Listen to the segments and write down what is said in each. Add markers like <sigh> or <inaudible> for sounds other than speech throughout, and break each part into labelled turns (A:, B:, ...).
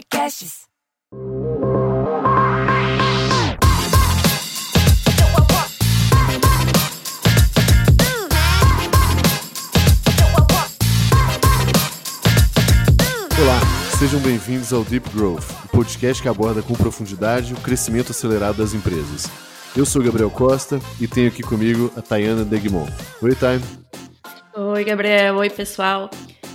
A: Podcasts.
B: Olá, sejam bem-vindos ao Deep Growth, o podcast que aborda com profundidade o crescimento acelerado das empresas. Eu sou Gabriel Costa e tenho aqui comigo a Tayana Degmon. Oi, Tay.
C: Oi, Gabriel. Oi, pessoal.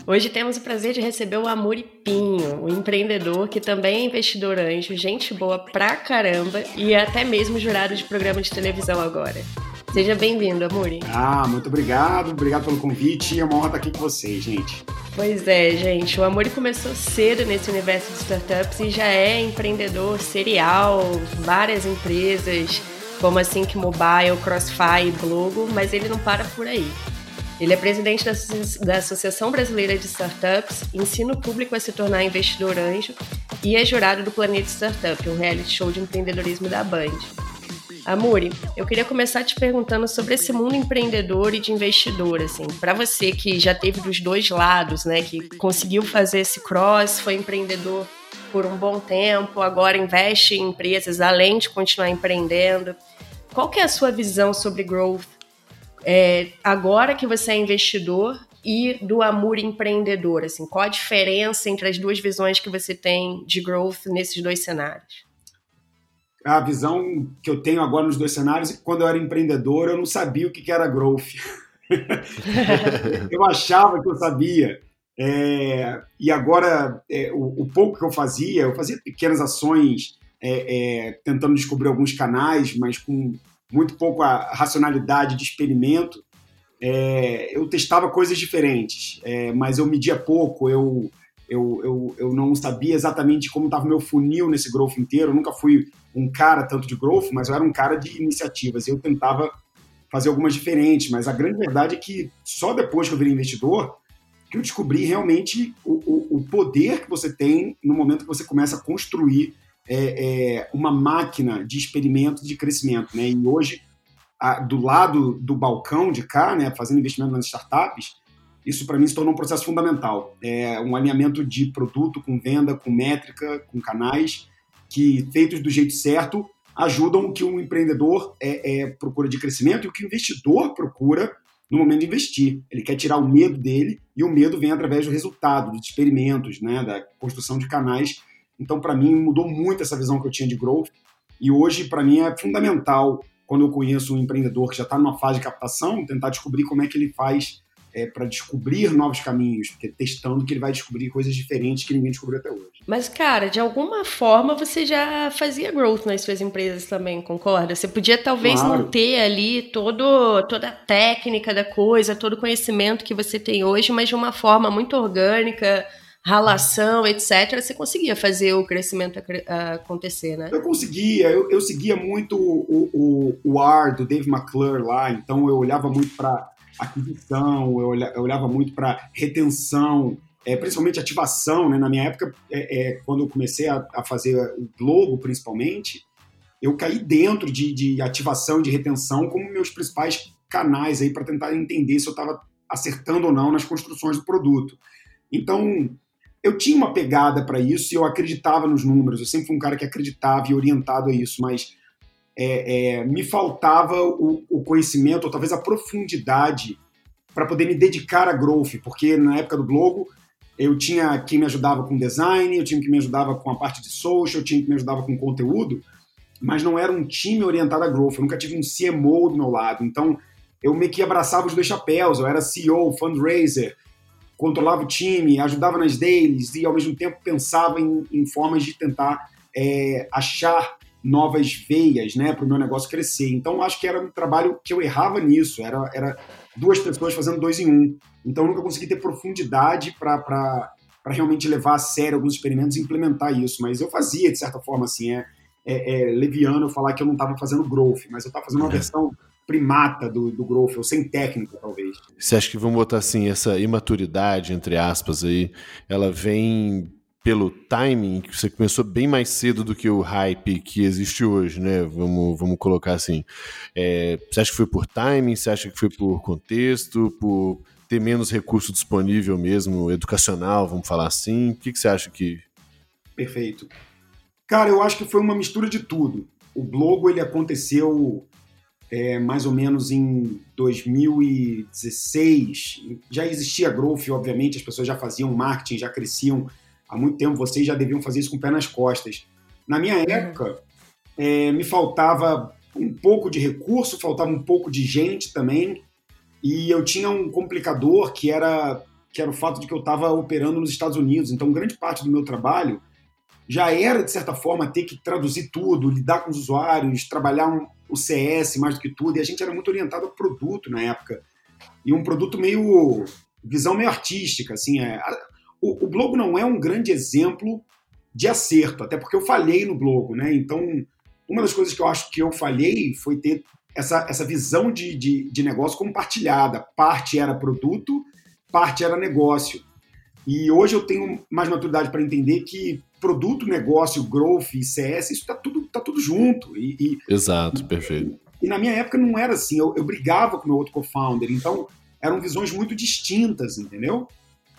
C: Hoje temos o prazer de receber o Amuri Pinho, o empreendedor que também é investidor anjo, gente boa pra caramba e até mesmo jurado de programa de televisão agora. Seja bem-vindo, Amuri.
D: Ah, muito obrigado, obrigado pelo convite. É uma honra estar aqui com vocês, gente.
C: Pois é, gente. O Amuri começou cedo nesse universo de startups e já é empreendedor serial, várias empresas, como a Sync Mobile, Crossfire Blogo, mas ele não para por aí. Ele é presidente da, Associação Brasileira de Startups, ensina o público a se tornar investidor anjo e é jurado do Planeta Startup, um reality show de empreendedorismo da Band. Amuri, eu queria começar te perguntando sobre esse mundo empreendedor e de investidor, assim, para você que já teve dos dois lados, né, que conseguiu fazer esse cross, foi empreendedor por um bom tempo, agora investe em empresas além de continuar empreendendo. Qual que é a sua visão sobre growth é, agora que você é investidor e do Amor empreendedor? Assim, qual a diferença entre as duas visões que você tem de growth nesses dois cenários?
D: A visão que eu tenho agora nos dois cenários é que quando eu era empreendedor eu não sabia o que era growth. <laughs> eu achava que eu sabia. É, e agora, é, o, o, pouco que eu fazia, eu fazia pequenas ações, é, é tentando descobrir alguns canais, mas com muito pouco a racionalidade de experimento. É, eu testava coisas diferentes, é, mas eu media pouco, eu, eu, eu, eu não sabia exatamente como estava o meu funil nesse growth inteiro. Eu nunca fui um cara tanto de growth, mas eu era um cara de iniciativas. Eu tentava fazer algumas diferentes, mas a grande verdade é que só depois que eu virei investidor que eu descobri realmente o, o, o poder que você tem no momento que você começa a construir é, é uma máquina de experimento de crescimento. Né? E hoje, a, do lado do balcão de cá, né, fazendo investimento nas startups, isso para mim se tornou um processo fundamental. É um alinhamento de produto com venda, com métrica, com canais, que feitos do jeito certo ajudam o que um empreendedor é, é, procura de crescimento e o que o investidor procura no momento de investir. Ele quer tirar o medo dele e o medo vem através do resultado, dos experimentos, né, da construção de canais então, para mim, mudou muito essa visão que eu tinha de growth. E hoje, para mim, é fundamental, quando eu conheço um empreendedor que já está numa fase de captação, tentar descobrir como é que ele faz é, para descobrir novos caminhos, porque testando que ele vai descobrir coisas diferentes que ninguém descobriu até hoje.
C: Mas, cara, de alguma forma você já fazia growth nas suas empresas também, concorda? Você podia talvez claro. não ter ali todo, toda a técnica da coisa, todo o conhecimento que você tem hoje, mas de uma forma muito orgânica, ralação, etc., você conseguia fazer o crescimento acontecer, né?
D: Eu conseguia, eu, eu seguia muito o, o, o R do Dave McClure lá, então eu olhava muito para aquisição, eu, eu olhava muito para retenção, é, principalmente ativação, né? Na minha época, é, é, quando eu comecei a, a, fazer o Globo, principalmente, eu caí dentro de, de ativação, de retenção, como meus principais canais aí para tentar entender se eu estava acertando ou não nas construções do produto. Então, eu tinha uma pegada para isso e eu acreditava nos números. Eu sempre fui um cara que acreditava e orientado a isso, mas é, é, me faltava o, o, conhecimento, ou talvez a profundidade, para poder me dedicar a growth, porque na época do blog eu tinha quem me ajudava com design, eu tinha quem me ajudava com a parte de social, eu tinha quem me ajudava com conteúdo, mas não era um time orientado a growth. Eu nunca tive um CMO do meu lado, então eu meio que abraçava os dois chapéus. Eu era CEO, fundraiser, controlava o time, ajudava nas dailies e ao mesmo tempo pensava em, em formas de tentar é, achar novas veias né, para o meu negócio crescer. Então acho que era um trabalho que eu errava nisso, era, era duas pessoas fazendo dois em um. Então eu nunca consegui ter profundidade para realmente levar a sério alguns experimentos e implementar isso. Mas eu fazia, de certa forma, assim, é, é, é leviano falar que eu não estava fazendo growth, mas eu estava fazendo uma é. versão primata do, do growth, ou sem técnica, talvez.
B: Você acha que vamos botar assim, essa imaturidade, entre aspas, aí, ela vem pelo timing, que você começou bem mais cedo do que o hype que existe hoje, né? Vamos, vamos colocar assim. É, você acha que foi por timing? Você acha que foi por contexto? Por ter menos recurso disponível mesmo, educacional, vamos falar assim? O que, que você acha que
D: Perfeito. Cara, eu acho que foi uma mistura de tudo. O Blogo ele aconteceu é, mais ou menos em 2016. Já existia growth, obviamente, as pessoas já faziam marketing, já cresciam há muito tempo. Vocês já deviam fazer isso com o pé nas costas. Na minha uhum. época, é, me faltava um pouco de recurso, faltava um pouco de gente também. E eu tinha um complicador que era, que era o fato de que eu estava operando nos Estados Unidos. Então, grande parte do meu trabalho já era, de certa forma, ter que traduzir tudo, lidar com os usuários, trabalhar um, o CS mais do que tudo. E a gente era muito orientado ao produto na época. E um produto meio. visão meio artística. Assim, é, o, o Blogo não é um grande exemplo de acerto, até porque eu falhei no Blogo, né? Então, uma das coisas que eu acho que eu falhei foi ter essa, essa visão de, de, de negócio compartilhada. Parte era produto, parte era negócio. E hoje eu tenho mais maturidade para entender que produto, negócio, growth e CS, isso está tudo, tá tudo junto. E, e
B: Exato, perfeito.
D: E, e, na minha época não era assim, eu, eu brigava com meu outro co-founder, então eram visões muito distintas, entendeu?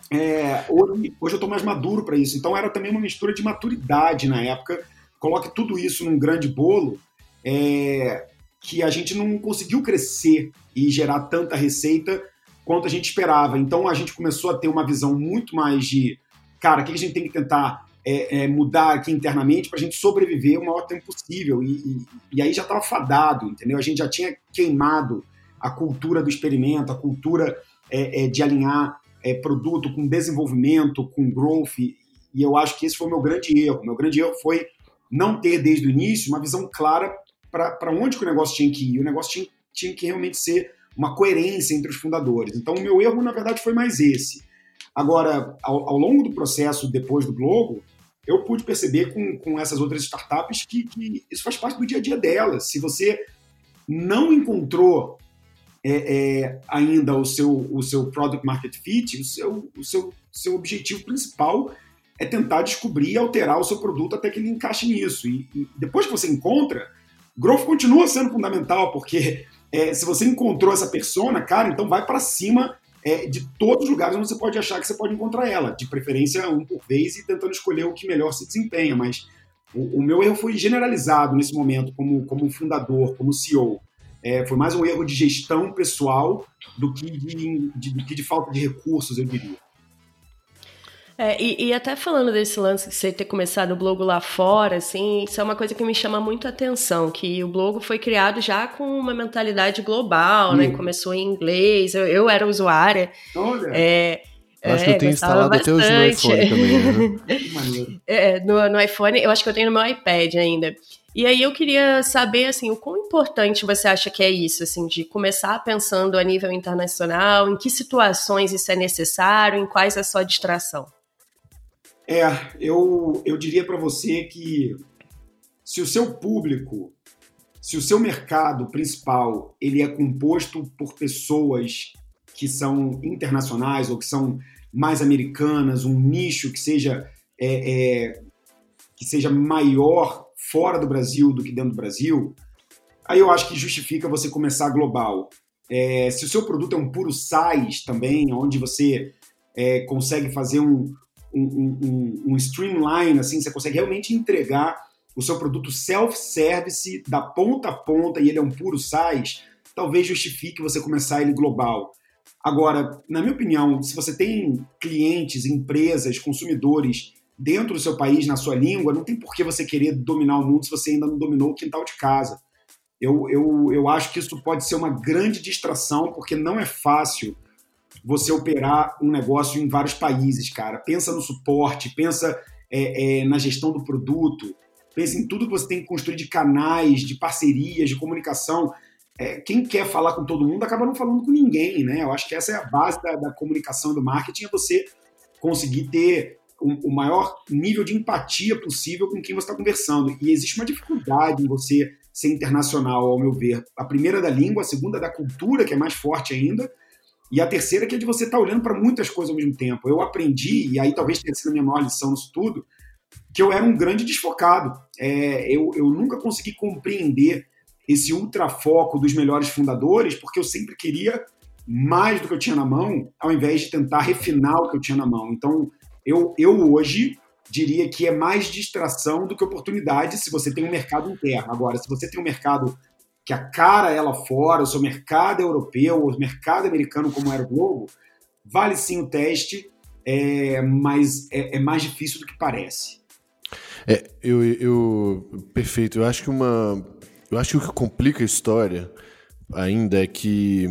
D: É, hoje, hoje eu estou mais maduro para isso, então era também uma mistura de maturidade na época. Coloque tudo isso num grande bolo, é, que a gente não conseguiu crescer e gerar tanta receita quanto a gente esperava. Então a gente começou a ter uma visão muito mais de, cara, o que a gente tem que tentar é, é, mudar aqui internamente para a gente sobreviver o maior tempo possível. E, e, e aí já estava fadado, entendeu? A gente já tinha queimado a cultura do experimento, a cultura é, é de alinhar é, produto com desenvolvimento, com growth. E eu acho que esse foi o meu grande erro. Meu grande erro foi não ter desde o início uma visão clara para onde que o negócio tinha que ir. O negócio tinha, tinha que realmente ser uma coerência entre os fundadores. Então, o meu erro, na verdade, foi mais esse. Agora, ao, ao longo do processo, depois do Globo, eu pude perceber com, com essas outras startups que, que isso faz parte do dia a dia delas. Se você não encontrou é, é, ainda o seu, o seu product market fit, o seu, o seu, seu objetivo principal é tentar descobrir e alterar o seu produto até que ele encaixe nisso. E, e depois que você encontra, growth continua sendo fundamental, porque é, se você encontrou essa persona, cara, então vai para cima é, de todos os lugares onde você pode achar que você pode encontrar ela, de preferência um por vez e tentando escolher o que melhor se desempenha. Mas o, o meu erro foi generalizado nesse momento, como, como fundador, como CEO. É, foi mais um erro de gestão pessoal do que de, de, de, de falta de recursos, eu diria.
C: É, e, e, até falando desse lance de você ter começado o blog lá fora, assim, isso é uma coisa que me chama muito a atenção, que o blog foi criado já com uma mentalidade global, né? Começou em inglês, eu, eu era usuária.
D: Olha!
B: É, acho é, que eu tenho instalado bastante. até hoje no iPhone também.
C: Né? <laughs> é, no, no iPhone, eu acho que eu tenho no meu iPad ainda. E aí eu queria saber, assim, o quão importante você acha que é isso, assim, de começar pensando a nível internacional, em que situações isso é necessário, em quais é só distração?
D: É, eu, eu diria para você que se o seu público, se o seu mercado principal ele é composto por pessoas que são internacionais ou que são mais americanas, um nicho que seja é, é, que seja maior fora do Brasil do que dentro do Brasil, aí eu acho que justifica você começar global. É, se o seu produto é um puro size também, onde você é, consegue fazer um, um, um, um streamline, assim, você consegue realmente entregar o seu produto self-service da ponta a ponta e ele é um puro SaaS, talvez justifique você começar ele global. Agora, na minha opinião, se você tem clientes, empresas, consumidores dentro do seu país, na sua língua, não tem por que você querer dominar o mundo se você ainda não dominou o quintal de casa. Eu, eu, eu acho que isso pode ser uma grande distração, porque não é fácil você operar um negócio em vários países, cara. Pensa no suporte, pensa é, é, na gestão do produto, pensa em tudo que você tem que construir de canais, de parcerias, de comunicação. É, quem quer falar com todo mundo acaba não falando com ninguém, né? Eu acho que essa é a base da, da comunicação e do marketing, é você conseguir ter o, o maior nível de empatia possível com quem você está conversando. E existe uma dificuldade em você ser internacional, ao meu ver. A primeira da língua, a segunda da cultura, que é mais forte ainda, e a terceira que é de você estar tá olhando para muitas coisas ao mesmo tempo. Eu aprendi, e aí talvez tenha sido a minha maior lição nisso tudo, que eu era um grande desfocado. É, eu, eu nunca consegui compreender esse ultrafoco dos melhores fundadores, porque eu sempre queria mais do que eu tinha na mão, ao invés de tentar refinar o que eu tinha na mão. Então, eu, eu hoje diria que é mais distração do que oportunidade se você tem um mercado interno. Agora, se você tem um mercado que a cara é lá fora, o seu mercado é europeu, o mercado americano, como era o Globo, vale sim o teste, é, mas é, é mais difícil do que parece.
B: É, eu, eu, perfeito. Eu acho que uma, eu acho que o que complica a história ainda é que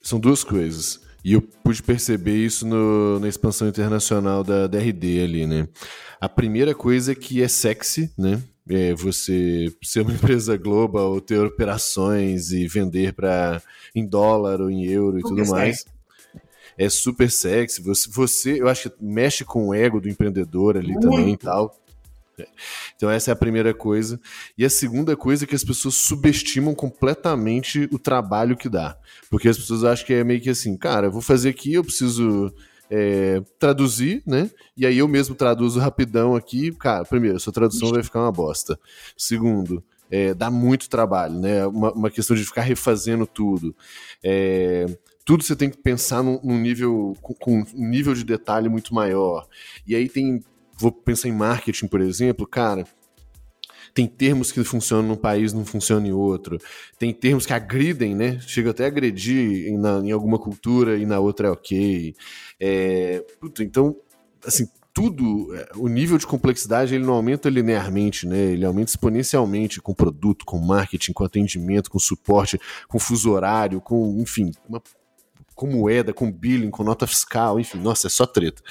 B: são duas coisas. E eu pude perceber isso no, na expansão internacional da DRD ali, né? A primeira coisa é que é sexy, né? É você ser uma <laughs> empresa global, ter operações e vender para em dólar ou em euro e tudo mais. É super sexy. Você, você, eu acho que mexe com o ego do empreendedor ali Muito. também e tal. Então essa é a primeira coisa. E a segunda coisa é que as pessoas subestimam completamente o trabalho que dá. Porque as pessoas acham que é meio que assim, cara, eu vou fazer aqui, eu preciso é, traduzir, né? E aí eu mesmo traduzo rapidão aqui. Cara, primeiro, sua tradução vai ficar uma bosta. Segundo, é, dá muito trabalho, né? Uma, uma, questão de ficar refazendo tudo. É, tudo você tem que pensar num, num nível com, com, um nível de detalhe muito maior. E aí tem vou pensar em marketing, por exemplo, cara, tem termos que funcionam num país, não funcionam em outro. Tem termos que agridem, né? Chega até a agredir em, na, em alguma cultura e na outra é ok. É, puto, então, assim, tudo, é, o nível de complexidade ele não aumenta linearmente, né? Ele aumenta exponencialmente com produto, com marketing, com atendimento, com suporte, com fuso horário, com, enfim, uma com moeda, com billing, com nota fiscal, enfim, nossa, é só treta.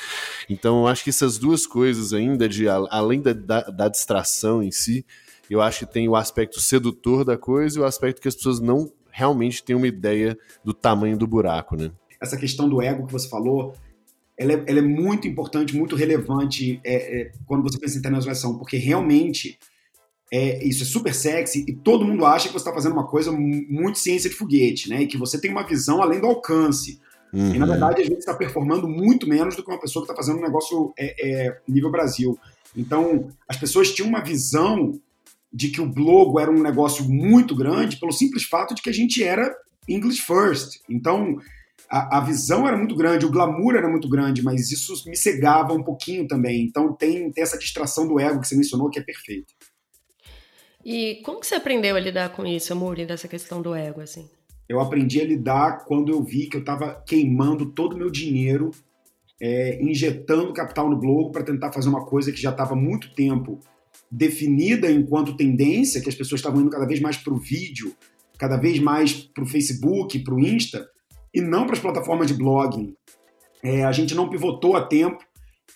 B: Então, eu acho que essas duas coisas ainda, de além da, da, da distração em si, eu acho que tem o aspecto sedutor da coisa e o aspecto que as pessoas não realmente têm uma ideia do tamanho do buraco, né?
D: Essa questão do ego que você falou, ela é, ela é muito importante, muito relevante é, é, quando você pensa em internacionalização, porque realmente é, isso é super sexy e todo mundo acha que você está fazendo uma coisa muito ciência de foguete, né? E que você tem uma visão além do alcance. Uhum. E na verdade a gente está performando muito menos do que uma pessoa que está fazendo um negócio é, é, nível Brasil. Então as pessoas tinham uma visão de que o blog era um negócio muito grande pelo simples fato de que a gente era English first. Então a, a, visão era muito grande, o glamour era muito grande, mas isso me cegava um pouquinho também. Então tem, tem essa distração do ego que você mencionou que é perfeita.
C: E como que você aprendeu a lidar com isso, Muri, dessa questão do ego, assim?
D: Eu aprendi a lidar quando eu vi que eu estava queimando todo o meu dinheiro, é, injetando capital no Globo para tentar fazer uma coisa que já estava muito tempo definida enquanto tendência, que as pessoas estavam indo cada vez mais para o vídeo, cada vez mais para o Facebook, para o Insta, e não para as plataformas de blogging. É, a gente não pivotou a tempo.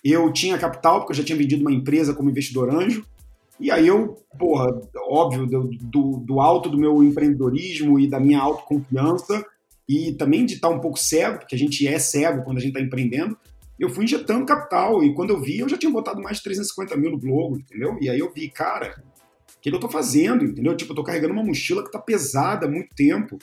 D: Eu tinha capital, porque eu já tinha vendido uma empresa como investidor anjo, e aí eu, porra, óbvio, do, do alto do meu empreendedorismo e da minha autoconfiança, e também de estar um pouco cego, porque a gente é cego quando a gente está empreendendo, eu fui injetando capital. E quando eu vi, eu já tinha botado mais de 350 mil no blog, entendeu? E aí eu vi, cara, o que, eu estou fazendo, entendeu? Tipo, eu tô carregando uma mochila que está pesada há muito tempo.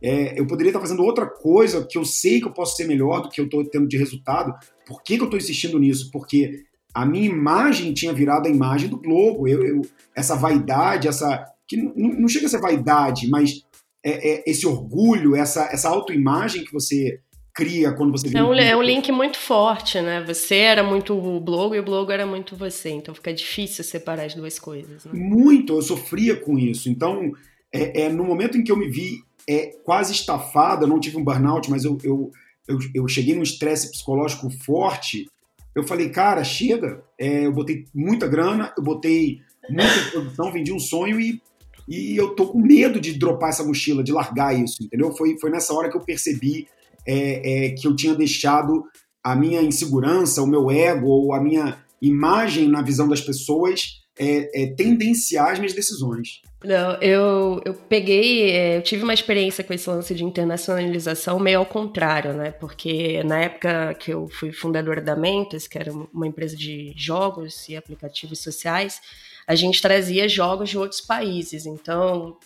D: É, eu poderia estar fazendo outra coisa que eu sei que eu posso ser melhor do que eu estou tendo de resultado. Por que, que eu estou insistindo nisso? Porque a minha imagem tinha virado a imagem do Globo. Eu, eu essa vaidade, essa. que não, não, chega a ser vaidade, mas é, é esse orgulho, essa, essa autoimagem que você cria quando você.
C: É um, é um link muito forte, né? Você era muito o blog e o blog era muito você. Então fica difícil separar as duas coisas. Né?
D: Muito, eu sofria com isso. Então, é, é, no momento em que eu me vi é, quase estafado, eu não tive um burnout, mas eu, eu, eu, eu cheguei num estresse psicológico forte eu falei, cara, chega. É, eu botei muita grana, eu botei muita produção, vendi um sonho e, e eu tô com medo de dropar essa mochila, de largar isso, entendeu? Foi, foi nessa hora que eu percebi é, é, que eu tinha deixado a minha insegurança, o meu ego ou a minha imagem na visão das pessoas é, é, tendenciar as minhas decisões.
C: Não, eu, eu peguei, é, eu tive uma experiência com esse lance de internacionalização meio ao contrário, né? Porque na época que eu fui fundadora da Mentos, que era uma empresa de jogos e aplicativos sociais, a gente trazia jogos de outros países. Então,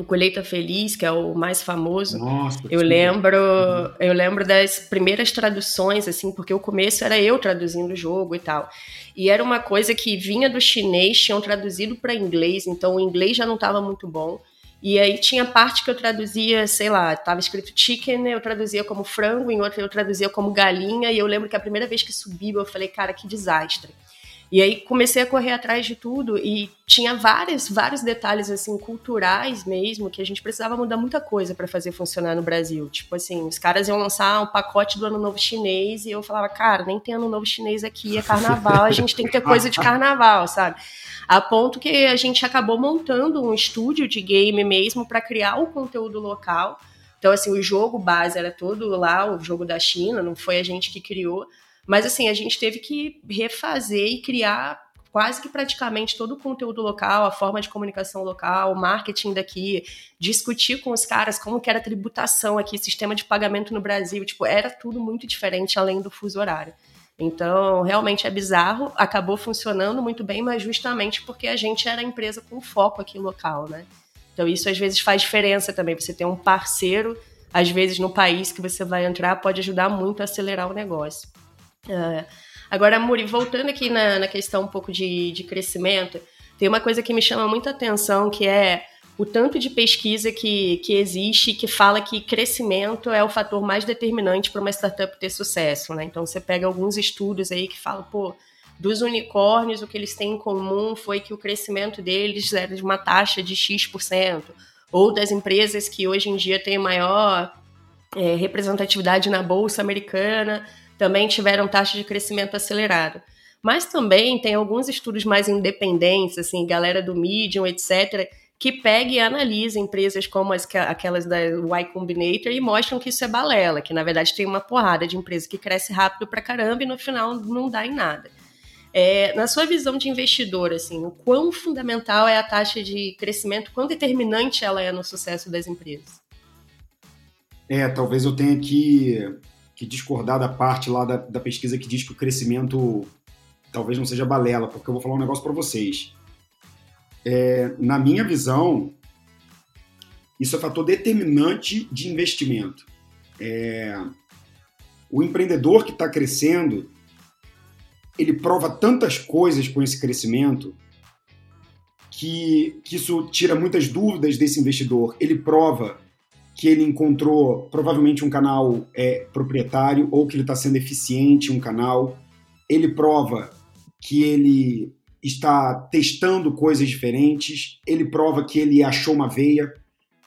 C: o Colheita Feliz, que é o mais famoso.
D: Nossa,
C: eu lembro, uhum. eu lembro das primeiras traduções assim, porque o começo era eu traduzindo o jogo e tal. E era uma coisa que vinha do chinês, tinham traduzido para inglês, então o inglês já não estava muito bom. E aí tinha parte que eu traduzia, sei lá, estava escrito chicken, eu traduzia como frango, em outra eu traduzia como galinha, e eu lembro que a primeira vez que subiu eu falei, cara, que desastre. E aí comecei a correr atrás de tudo e tinha vários, vários detalhes assim culturais mesmo que a gente precisava mudar muita coisa para fazer funcionar no Brasil. Tipo assim, os caras iam lançar um pacote do Ano Novo Chinês e eu falava, cara, nem tem Ano Novo Chinês aqui, é Carnaval, a gente tem que ter coisa de Carnaval, sabe? A ponto que a gente acabou montando um estúdio de game mesmo para criar o conteúdo local. Então assim, o jogo base era todo lá, o jogo da China, não foi a gente que criou mas assim, a gente teve que refazer e criar quase que praticamente todo o conteúdo local, a forma de comunicação local, o marketing daqui, discutir com os caras como que era a tributação aqui, sistema de pagamento no Brasil, tipo, era tudo muito diferente além do fuso horário. Então, realmente é bizarro, acabou funcionando muito bem, mas justamente porque a gente era empresa com foco aqui local, né? Então, isso às vezes faz diferença também, você ter um parceiro, às vezes no país que você vai entrar, pode ajudar muito a acelerar o negócio. Uh, agora, Muri, voltando aqui na, na questão um pouco de, de crescimento, tem uma coisa que me chama muita atenção, que é o tanto de pesquisa que, que existe que fala que crescimento é o fator mais determinante para uma startup ter sucesso, né? Então você pega alguns estudos aí que falam, pô, dos unicórnios, o que eles têm em comum foi que o crescimento deles era de uma taxa de X%, ou das empresas que hoje em dia têm maior é, representatividade na bolsa americana, também tiveram taxa de crescimento acelerado. Mas também tem alguns estudos mais independentes, assim, galera do Medium, etc., que pega e analisa empresas como as, aquelas da Y Combinator e mostram que isso é balela, que na verdade tem uma porrada de empresa que cresce rápido pra caramba e no final não dá em nada. É, na sua visão de investidor, assim, o quão fundamental é a taxa de crescimento, quão determinante ela é no sucesso das empresas?
D: É, talvez eu tenha que que discordar da parte lá da, da pesquisa que diz que o crescimento talvez não seja balela, porque eu vou falar um negócio para vocês. É, na minha visão, isso é fator determinante de investimento. É, o empreendedor que está crescendo, ele prova tantas coisas com esse crescimento que, que isso tira muitas dúvidas desse investidor. Ele prova que ele encontrou provavelmente um canal é, proprietário ou que ele está sendo eficiente um canal. Ele prova que ele está testando coisas diferentes. Ele prova que ele achou uma veia.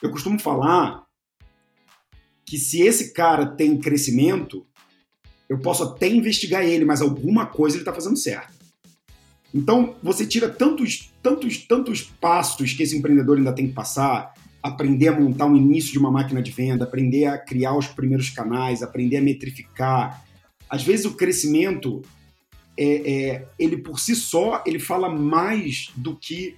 D: Eu costumo falar que se esse cara tem crescimento, eu posso até investigar ele, mas alguma coisa ele está fazendo certo. Então, você tira tantos, tantos, tantos passos que esse empreendedor ainda tem que passar, aprender a montar o início de uma máquina de venda, aprender a criar os primeiros canais, aprender a metrificar. Às vezes o crescimento, é, é, ele por si só, ele fala mais do que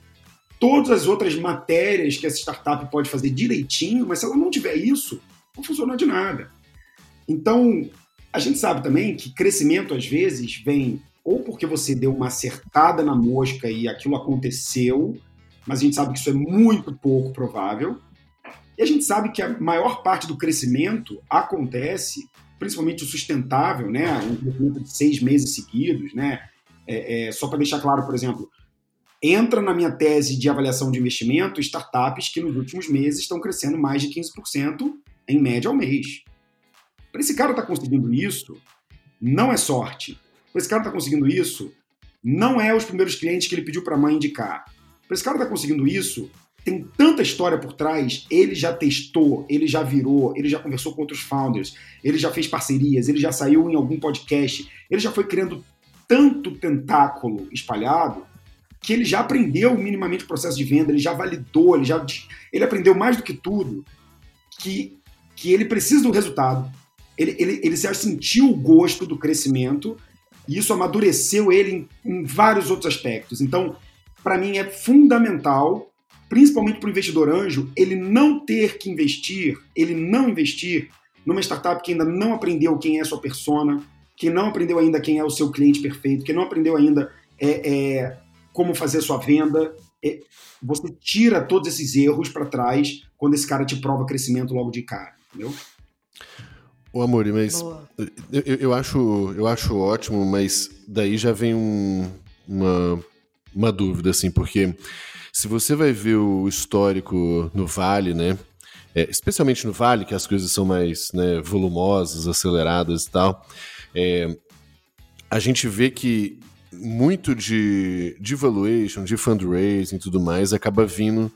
D: todas as outras matérias que essa startup pode fazer direitinho, mas se ela não tiver isso, não funciona de nada. Então, a gente sabe também que crescimento às vezes vem ou porque você deu uma acertada na mosca e aquilo aconteceu, mas a gente sabe que isso é muito pouco provável. E a gente sabe que a maior parte do crescimento acontece, principalmente o sustentável, né? Um crescimento de seis meses seguidos, né? É, é, só para deixar claro, por exemplo, entra na minha tese de avaliação de investimento startups que nos últimos meses estão crescendo mais de 15% em média ao mês. Para esse cara estar tá conseguindo isso, não é sorte. Para esse cara estar tá conseguindo isso, não é os primeiros clientes que ele pediu para a mãe indicar. Para esse cara estar tá conseguindo isso, tem tanta história por trás. Ele já testou, ele já virou, ele já conversou com outros founders, ele já fez parcerias, ele já saiu em algum podcast, ele já foi criando tanto tentáculo espalhado que ele já aprendeu minimamente o processo de venda, ele já validou, ele já ele aprendeu mais do que tudo que, que ele precisa do resultado. Ele, ele, ele já sentiu o gosto do crescimento e isso amadureceu ele em, em vários outros aspectos. Então, para mim é fundamental, principalmente para o investidor anjo, ele não ter que investir, ele não investir numa startup que ainda não aprendeu quem é a sua persona, que não aprendeu ainda quem é o seu cliente perfeito, que não aprendeu ainda é, é, como fazer a sua venda. É, você tira todos esses erros para trás quando esse cara te prova crescimento logo de cara, entendeu?
B: O Amor, mas eu, eu, acho, eu acho ótimo, mas daí já vem um, uma uma dúvida, assim, porque se você vai ver o histórico no Vale, né? É, especialmente no Vale, que as coisas são mais né, volumosas, aceleradas e tal, é, a gente vê que muito de, de valuation, de fundraising e tudo mais acaba vindo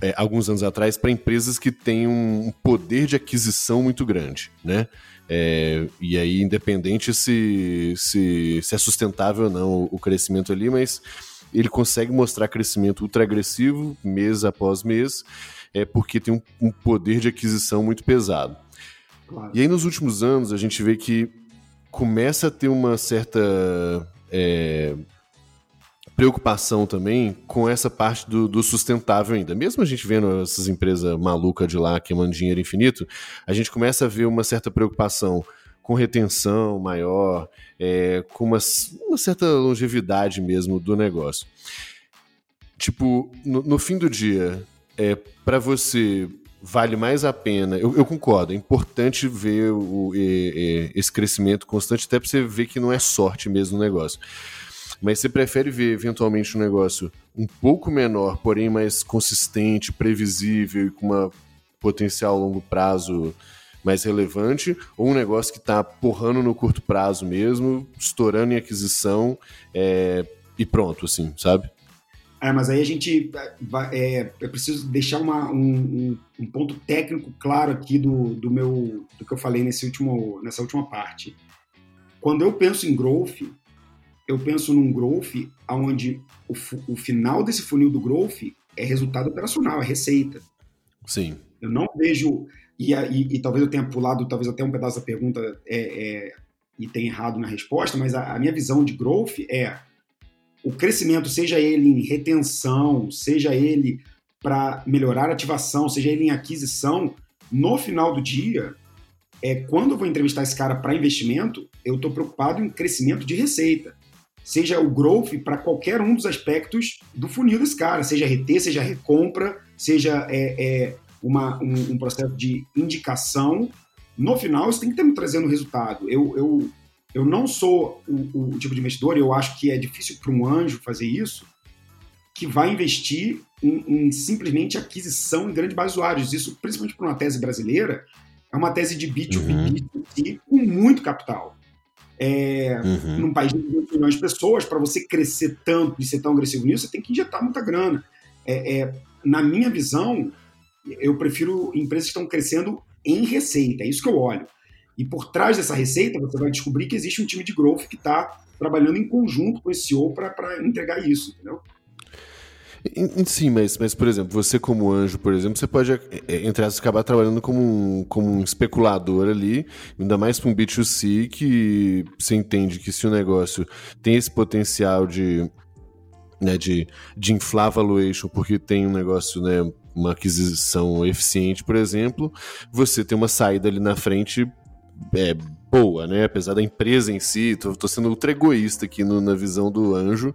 B: é, alguns anos atrás para empresas que têm um poder de aquisição muito grande, né? É, e aí, independente se, se, se, é sustentável ou não o crescimento ali, mas ele consegue mostrar crescimento ultra agressivo mês após mês, é porque tem um, um poder de aquisição muito pesado. Claro. E aí, nos últimos anos, a gente vê que começa a ter uma certa é, preocupação também com essa parte do, do, sustentável ainda. Mesmo a gente vendo essas empresas malucas de lá queimando dinheiro infinito, a gente começa a ver uma certa preocupação com retenção maior, é, com uma, uma, certa longevidade mesmo do negócio. Tipo, no, no fim do dia, é, para você vale mais a pena. Eu, eu, concordo, é importante ver o, esse crescimento constante, até para você ver que não é sorte mesmo o negócio. Mas você prefere ver eventualmente um negócio um pouco menor, porém mais consistente, previsível e com uma potencial longo prazo mais relevante, ou um negócio que está porrando no curto prazo mesmo, estourando em aquisição é, e pronto, assim, sabe?
D: É, mas aí a gente vai, é, eu preciso deixar uma, um, um, ponto técnico claro aqui do, do meu do que eu falei nesse último, nessa última parte. Quando eu penso em growth, eu penso num growth onde o, o final desse funil do growth é resultado operacional, é receita.
B: Sim.
D: Eu não vejo e, e, e talvez eu tenha pulado talvez até um pedaço da pergunta é, é, e tenha errado na resposta, mas a, a minha visão de growth é o crescimento, seja ele em retenção, seja ele para melhorar a ativação, seja ele em aquisição, no final do dia, é quando eu vou entrevistar esse cara para investimento, eu estou preocupado em crescimento de receita. Seja o growth para qualquer um dos aspectos do funil desse cara, seja RT, seja recompra, seja é, é uma, um, um, processo de indicação. No final, isso tem que ter me trazendo resultado. Eu, eu eu não sou o, o tipo de investidor, eu acho que é difícil para um anjo fazer isso, que vai investir em, em simplesmente aquisição em grande base de usuários. Isso, principalmente para uma tese brasileira, é uma tese de B2B uhum. com muito capital. É, uhum. Num país de 20 milhões de pessoas, para você crescer tanto e ser tão agressivo nisso, você tem que injetar muita grana. É, é, na minha visão, eu prefiro empresas que estão crescendo em receita, é isso que eu olho. E por trás dessa receita, você vai descobrir que existe um time de growth que está trabalhando em conjunto com esse CEO para entregar isso, entendeu?
B: Sim, mas, mas, por exemplo, você como anjo, por exemplo, você pode, é, é, entre aspas, acabar trabalhando como um, como um especulador ali, ainda mais para um B2C que você entende que se o negócio tem esse potencial de, né, de, de inflar valuation porque tem um negócio, né, uma aquisição eficiente, por exemplo, você tem uma saída ali na frente é, boa, né? Apesar da empresa em si, tô, tô sendo ultra egoísta aqui no, na visão do anjo,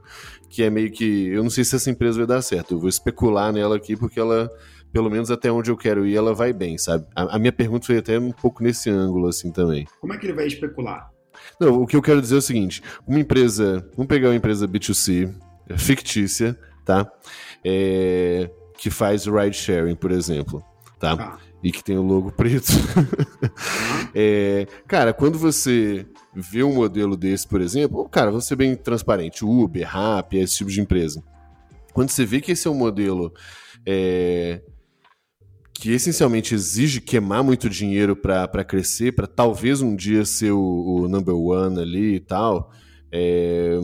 B: que é meio que. Eu não sei se essa empresa vai dar certo. Eu vou especular nela aqui porque ela, pelo menos até onde eu quero ir, ela vai bem, sabe? A, a minha pergunta foi até um pouco nesse ângulo, assim também.
D: Como é que ele vai especular?
B: Não, o que eu quero dizer é o seguinte: uma empresa. Vamos pegar uma empresa B2C, fictícia, tá? É, que faz ride sharing, por exemplo. Tá? Ah e que tem o logo preto. <laughs> é, cara, quando você vê um modelo desse, por exemplo, cara, vou ser bem transparente, Uber, Rappi, esse tipo de empresa. Quando você vê que esse é um modelo é, que essencialmente exige queimar muito dinheiro para crescer, para talvez um dia ser o, o, number one ali e tal, é,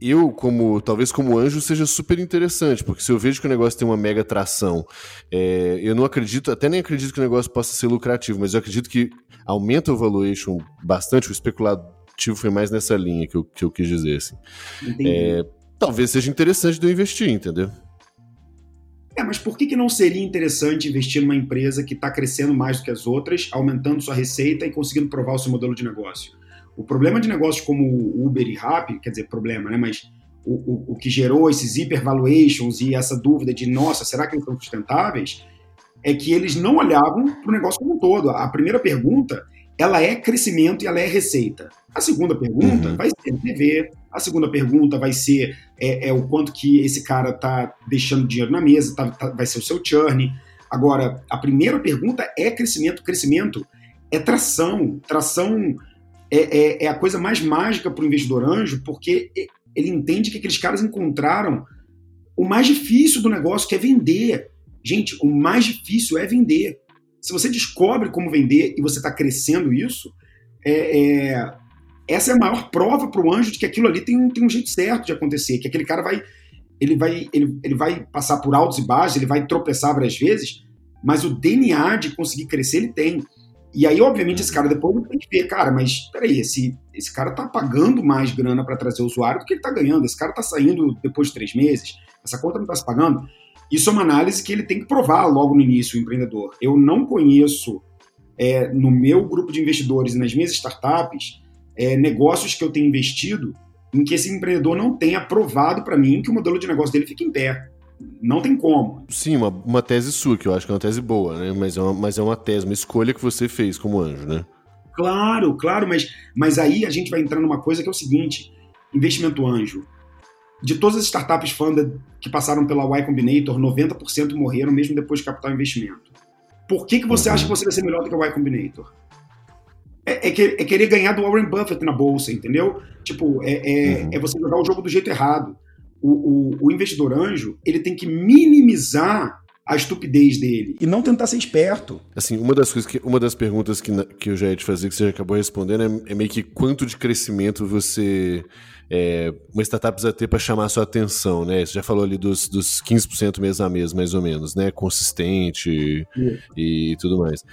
B: eu, como talvez como anjo, seja super interessante, porque se eu vejo que o negócio tem uma mega tração, é, eu não acredito, até nem acredito que o negócio possa ser lucrativo, mas eu acredito que aumenta o valuation bastante, o especulativo foi mais nessa linha que eu, que eu quis dizer. Assim. É, talvez seja interessante de eu investir, entendeu?
D: É, mas por que, que não seria interessante investir numa empresa que está crescendo mais do que as outras, aumentando sua receita e conseguindo provar o seu modelo de negócio? O problema de negócios como Uber e Rappi, quer dizer, problema, né? Mas o, o, o que gerou esses hypervaluations e essa dúvida de, nossa, será que eles são sustentáveis? É que eles não olhavam para o negócio como um todo. A primeira pergunta, ela é crescimento e ela é receita. A segunda pergunta uhum. vai ser TV. A segunda pergunta vai ser é, é o quanto que esse cara está deixando dinheiro na mesa, tá, tá, vai ser o seu churn. Agora, a primeira pergunta é crescimento. Crescimento é tração. Tração é, é, é a coisa mais mágica para o investidor anjo, porque ele entende que aqueles caras encontraram o mais difícil do negócio, que é vender. Gente, o mais difícil é vender. Se você descobre como vender e você está crescendo isso, é, é, essa é a maior prova para o anjo de que aquilo ali tem um, tem um jeito certo de acontecer, que aquele cara vai ele vai, ele, ele vai passar por altos e baixos, ele vai tropeçar várias vezes, mas o DNA de conseguir crescer ele tem. E aí, obviamente, esse cara depois tem que ver, cara, mas peraí, esse, esse cara tá pagando mais grana para trazer o usuário do que ele tá ganhando. Esse cara tá saindo depois de três meses, essa conta não tá se pagando. Isso é uma análise que ele tem que provar logo no início, o empreendedor. Eu não conheço é, no meu grupo de investidores e nas minhas startups é, negócios que eu tenho investido em que esse empreendedor não tenha provado para mim que o modelo de negócio dele fica em pé. Não tem como.
B: Sim, uma, uma tese sua, que eu acho que é uma tese boa, né? Mas é uma, mas é uma tese, uma escolha que você fez como anjo, né?
D: Claro, claro, mas, mas aí a gente vai entrar numa coisa que é o seguinte: investimento anjo. De todas as startups funded que passaram pela Y Combinator, 90% morreram mesmo depois de captar o investimento. Por que, que você uhum. acha que você vai ser melhor do que o Y Combinator? É, é, que, é, querer ganhar do Warren Buffett na bolsa, entendeu? Tipo, é, é, uhum. é você jogar o jogo do jeito errado. O, o, o, investidor anjo, ele tem que minimizar a estupidez dele e não tentar ser esperto.
B: Assim, uma das coisas que, uma das perguntas que, que eu já ia te fazer, que você já acabou respondendo, é, é meio que quanto de crescimento você é, uma startup precisa ter para chamar a sua atenção, né? Você já falou ali dos, dos 15% mês a mês, mais ou menos, né? Consistente e tudo mais.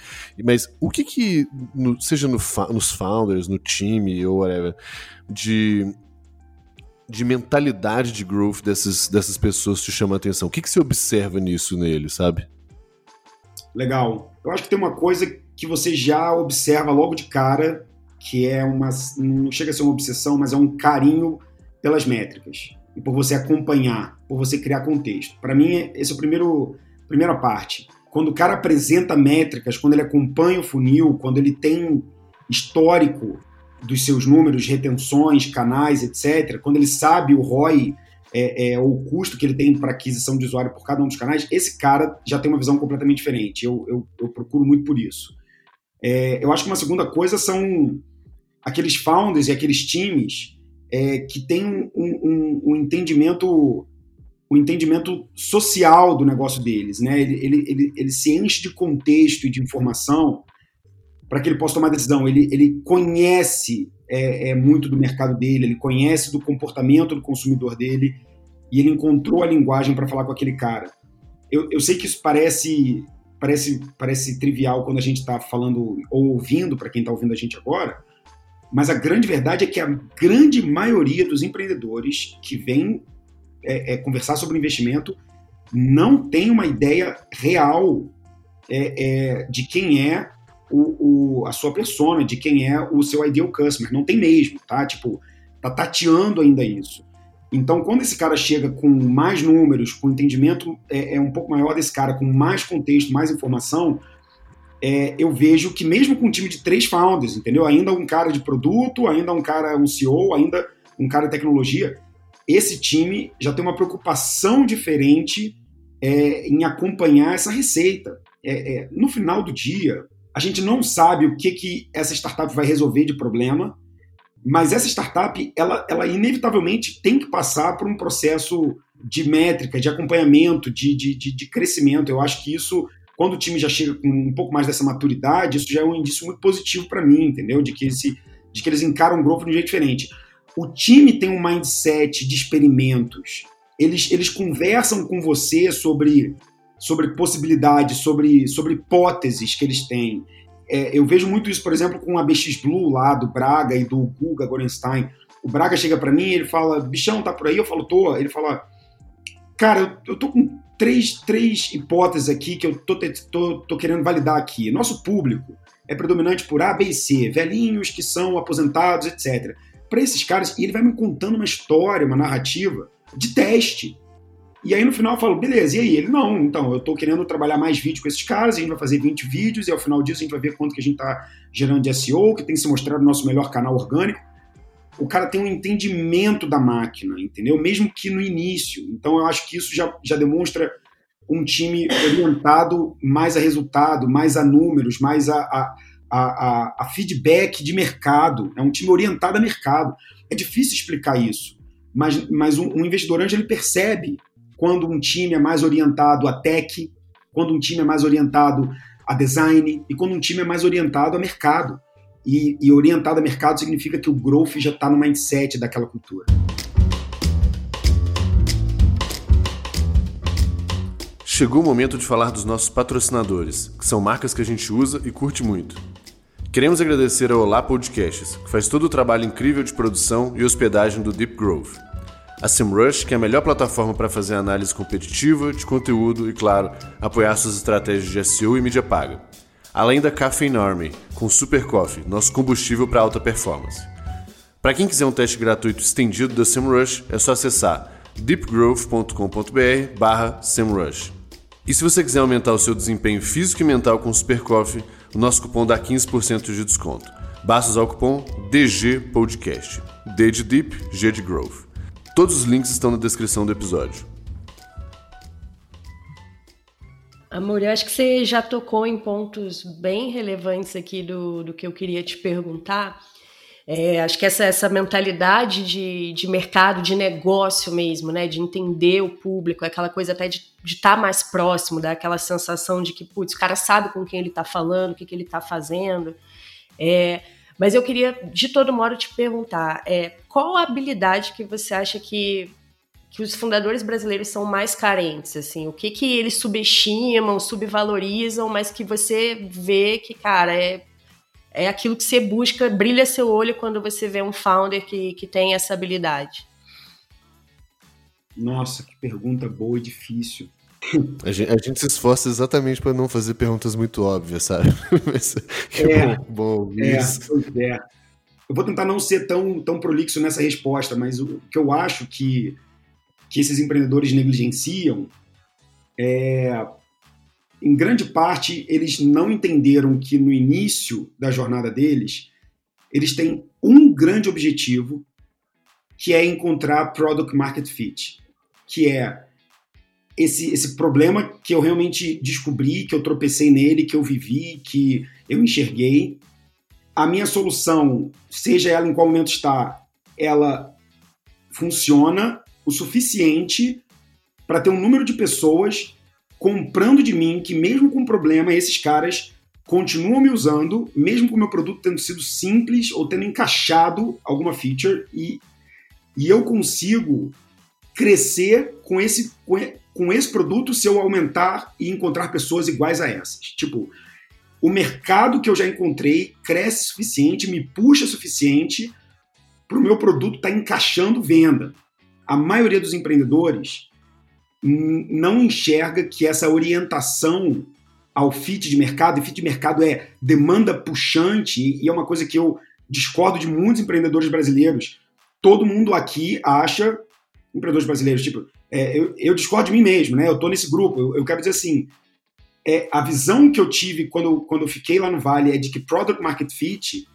B: Mas o que que, no, seja no, nos founders, no time ou whatever, de, de mentalidade de growth dessas, dessas pessoas te chama a atenção? O que que você observa nisso nele, sabe?
D: Legal. Eu acho que tem uma coisa que você já observa logo de cara que é uma. não chega a ser uma obsessão, mas é um carinho pelas métricas e por você acompanhar, por você criar contexto. Para mim, esse é o primeiro primeira parte. Quando o cara apresenta métricas, quando ele acompanha o funil, quando ele tem histórico dos seus números, retenções, canais, etc., quando ele sabe o ROI, é, é, o custo que ele tem para aquisição de usuário por cada um dos canais, esse cara já tem uma visão completamente diferente. Eu, eu, eu procuro muito por isso. É, eu acho que uma segunda coisa são aqueles founders e aqueles times é, que têm um, um, um, entendimento um entendimento social do negócio deles, né? Ele, ele, ele, ele se enche de contexto e de informação para que ele possa tomar decisão. Ele, ele conhece é, é, muito do mercado dele, ele conhece do comportamento do consumidor dele e ele encontrou a linguagem para falar com aquele cara. Eu, eu sei que isso parece parece, parece trivial quando a gente está falando ou ouvindo, para quem está ouvindo a gente agora, mas a grande verdade é que a grande maioria dos empreendedores que vem é, é, conversar sobre investimento não tem uma ideia real é, é, de quem é o, o, a sua persona, de quem é o seu ideal customer. Não tem mesmo, tá? Tipo, tá tateando ainda isso. Então, quando esse cara chega com mais números, com entendimento é, é um pouco maior desse cara, com mais contexto, mais informação, é, eu vejo que mesmo com um time de três founders, entendeu? Ainda um cara de produto, ainda um cara, um CEO, ainda um cara de tecnologia, esse time já tem uma preocupação diferente é, em acompanhar essa receita. É, é no final do dia, a gente não sabe o que, que essa startup vai resolver de problema, mas essa startup, ela, ela inevitavelmente tem que passar por um processo de métrica, de acompanhamento, de, de, de, de crescimento. Eu acho que isso quando o time já chega com um pouco mais dessa maturidade, isso já é um indício muito positivo para mim, entendeu? De que, esse, de que eles encaram o growth de um jeito diferente. O time tem um mindset de experimentos. Eles, eles conversam com você sobre, sobre possibilidades, sobre, sobre hipóteses que eles têm. É, eu vejo muito isso, por exemplo, com a BX Blue lá do Braga e do Guga Gorenstein. O Braga chega para mim ele fala: Bichão, tá por aí? Eu falo: tô. Ele fala: Cara, eu, eu tô com três, três hipóteses aqui que eu tô, tô, tô querendo validar aqui. Nosso público é predominante por A, B e C, velhinhos que são aposentados, etc. Para esses caras, e ele vai me contando uma história, uma narrativa de teste. E aí no final eu falo, beleza, e aí? Ele, não, então, eu estou querendo trabalhar mais vídeo com esses caras, a gente vai fazer 20 vídeos, e ao final disso a gente vai ver quanto que a gente está gerando de SEO, que tem se mostrado o nosso melhor canal orgânico. O cara tem um entendimento da máquina, entendeu? Mesmo que no início. Então eu acho que isso já, já demonstra um time orientado mais a resultado, mais a números, mais a, a, a, a, a feedback de mercado, é um time orientado a mercado. É difícil explicar isso, mas, mas um, um investidor anjo ele percebe quando um time é mais orientado a tech, quando um time é mais orientado a design e quando um time é mais orientado a mercado. E, e orientado a mercado significa que o growth já está no mindset daquela cultura.
B: Chegou o momento de falar dos nossos patrocinadores, que são marcas que a gente usa e curte muito. Queremos agradecer ao Olá Podcasts, que faz todo o trabalho incrível de produção e hospedagem do Deep Growth. A SEMrush, que é a melhor plataforma para fazer análise competitiva, de conteúdo e, claro, apoiar suas estratégias de SEO e mídia paga. Além da Caffeine Army, com Super Coffee, nosso combustível para alta performance. Para quem quiser um teste gratuito estendido da SEMrush, é só acessar deepgrowth.com.br barra SEMrush. E se você quiser aumentar o seu desempenho físico e mental com Super Coffee, o nosso cupom dá 15% de desconto. Basta usar o cupom DG Podcast. D de Deep, G de Growth. Todos os links estão na descrição do episódio.
C: Amor, eu acho que você já tocou em pontos bem relevantes aqui do, do que eu queria te perguntar. É, acho que essa, essa mentalidade de, de mercado, de negócio mesmo, né? De entender o público, aquela coisa até de estar tá mais próximo, dar aquela sensação de que, putz, o cara sabe com quem ele está falando, o que, que ele está fazendo. É, mas eu queria, de todo modo, te perguntar, é, qual a habilidade que você acha que, que os fundadores brasileiros são mais carentes? Assim, o que, que eles subestimam, subvalorizam, mas que você vê que, cara, é é aquilo que você busca, brilha seu olho quando você vê um founder que, que tem essa habilidade?
D: Nossa, que pergunta boa e difícil.
B: A gente, a gente se esforça exatamente para não fazer perguntas muito óbvias, sabe? <laughs>
D: que é, bom, <laughs> bom é, pois é. Eu vou tentar não ser tão, tão prolixo nessa resposta, mas o que eu acho que, que esses empreendedores negligenciam é em grande parte, eles não entenderam que no início da jornada deles, eles têm um grande objetivo, que é encontrar product market fit, que é esse, esse problema que eu realmente descobri, que eu tropecei nele, que eu vivi, que eu enxerguei. A minha solução, seja ela em qual momento está, ela funciona o suficiente para ter um número de pessoas comprando de mim que, mesmo com problema, esses caras continuam me usando, mesmo com o meu produto tendo sido simples ou tendo encaixado alguma feature, e, e eu consigo crescer com esse, com esse produto se eu aumentar e encontrar pessoas iguais a essas. Tipo, o mercado que eu já encontrei cresce suficiente, me puxa suficiente para o meu produto estar tá encaixando venda. A maioria dos empreendedores não enxerga que essa orientação ao fit de mercado, e fit de mercado é demanda puxante, e é uma coisa que eu discordo de muitos empreendedores brasileiros. Todo mundo aqui acha, empreendedores brasileiros, tipo, é, eu, eu, discordo de mim mesmo, né? Eu tô nesse grupo. Eu, eu quero dizer assim, é, a visão que eu tive quando, quando eu fiquei lá no Vale é de que Product Market Fit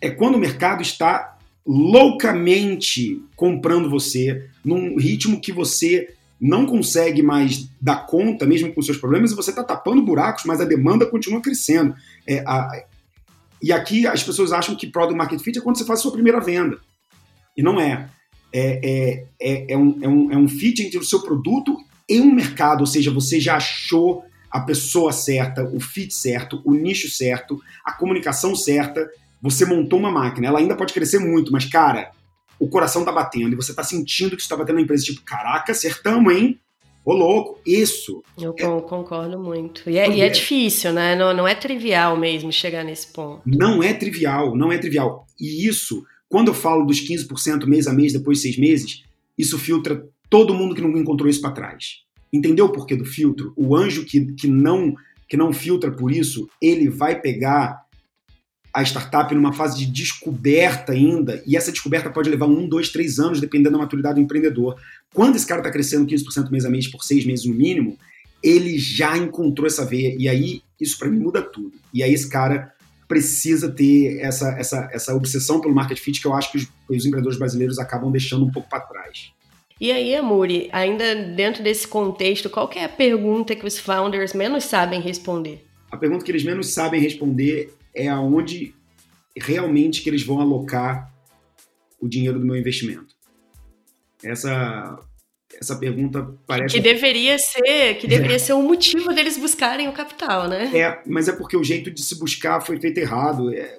D: é quando o mercado está loucamente comprando você num ritmo que você não consegue mais dar conta, mesmo com seus problemas, e você está tapando buracos, mas a demanda continua crescendo. É, a, e aqui as pessoas acham que Product Market Fit é quando você faz a sua primeira venda. E não é. É, é, é, é, um, é, um, é um fit entre o seu produto e um mercado, ou seja, você já achou a pessoa certa, o fit certo, o nicho certo, a comunicação certa, você montou uma máquina. Ela ainda pode crescer muito, mas, cara, o coração tá batendo e você tá sentindo que está batendo na empresa, tipo, caraca, acertamos, hein? Ô, louco, isso.
C: Eu é... concordo muito. E é, e é, difícil, né? Não, não é trivial mesmo chegar nesse ponto.
D: Não é trivial, não é trivial. E isso, quando eu falo dos 15% mês a mês, depois de seis meses, isso filtra todo mundo que não encontrou isso para trás. Entendeu o porquê do filtro? O anjo que, que, não, que não filtra por isso, ele vai pegar a startup numa fase de descoberta ainda, e essa descoberta pode levar um, dois, três anos, dependendo da maturidade do empreendedor. Quando esse cara está crescendo 15% mês a mês por seis meses no mínimo, ele já encontrou essa veia, e aí isso para mim muda tudo. E aí esse cara precisa ter essa, essa, essa obsessão pelo market fit que eu acho que os, os empreendedores brasileiros acabam deixando um pouco para trás.
C: E aí, Amuri, ainda dentro desse contexto, qual é a pergunta que os founders menos sabem responder?
D: a pergunta que eles menos sabem responder é aonde realmente que eles vão alocar o dinheiro do meu investimento. Essa essa pergunta parece
C: que deveria ser que deveria é. <laughs> ser o motivo deles buscarem o capital, né?
D: É, mas é porque o jeito de se buscar foi feito errado. É,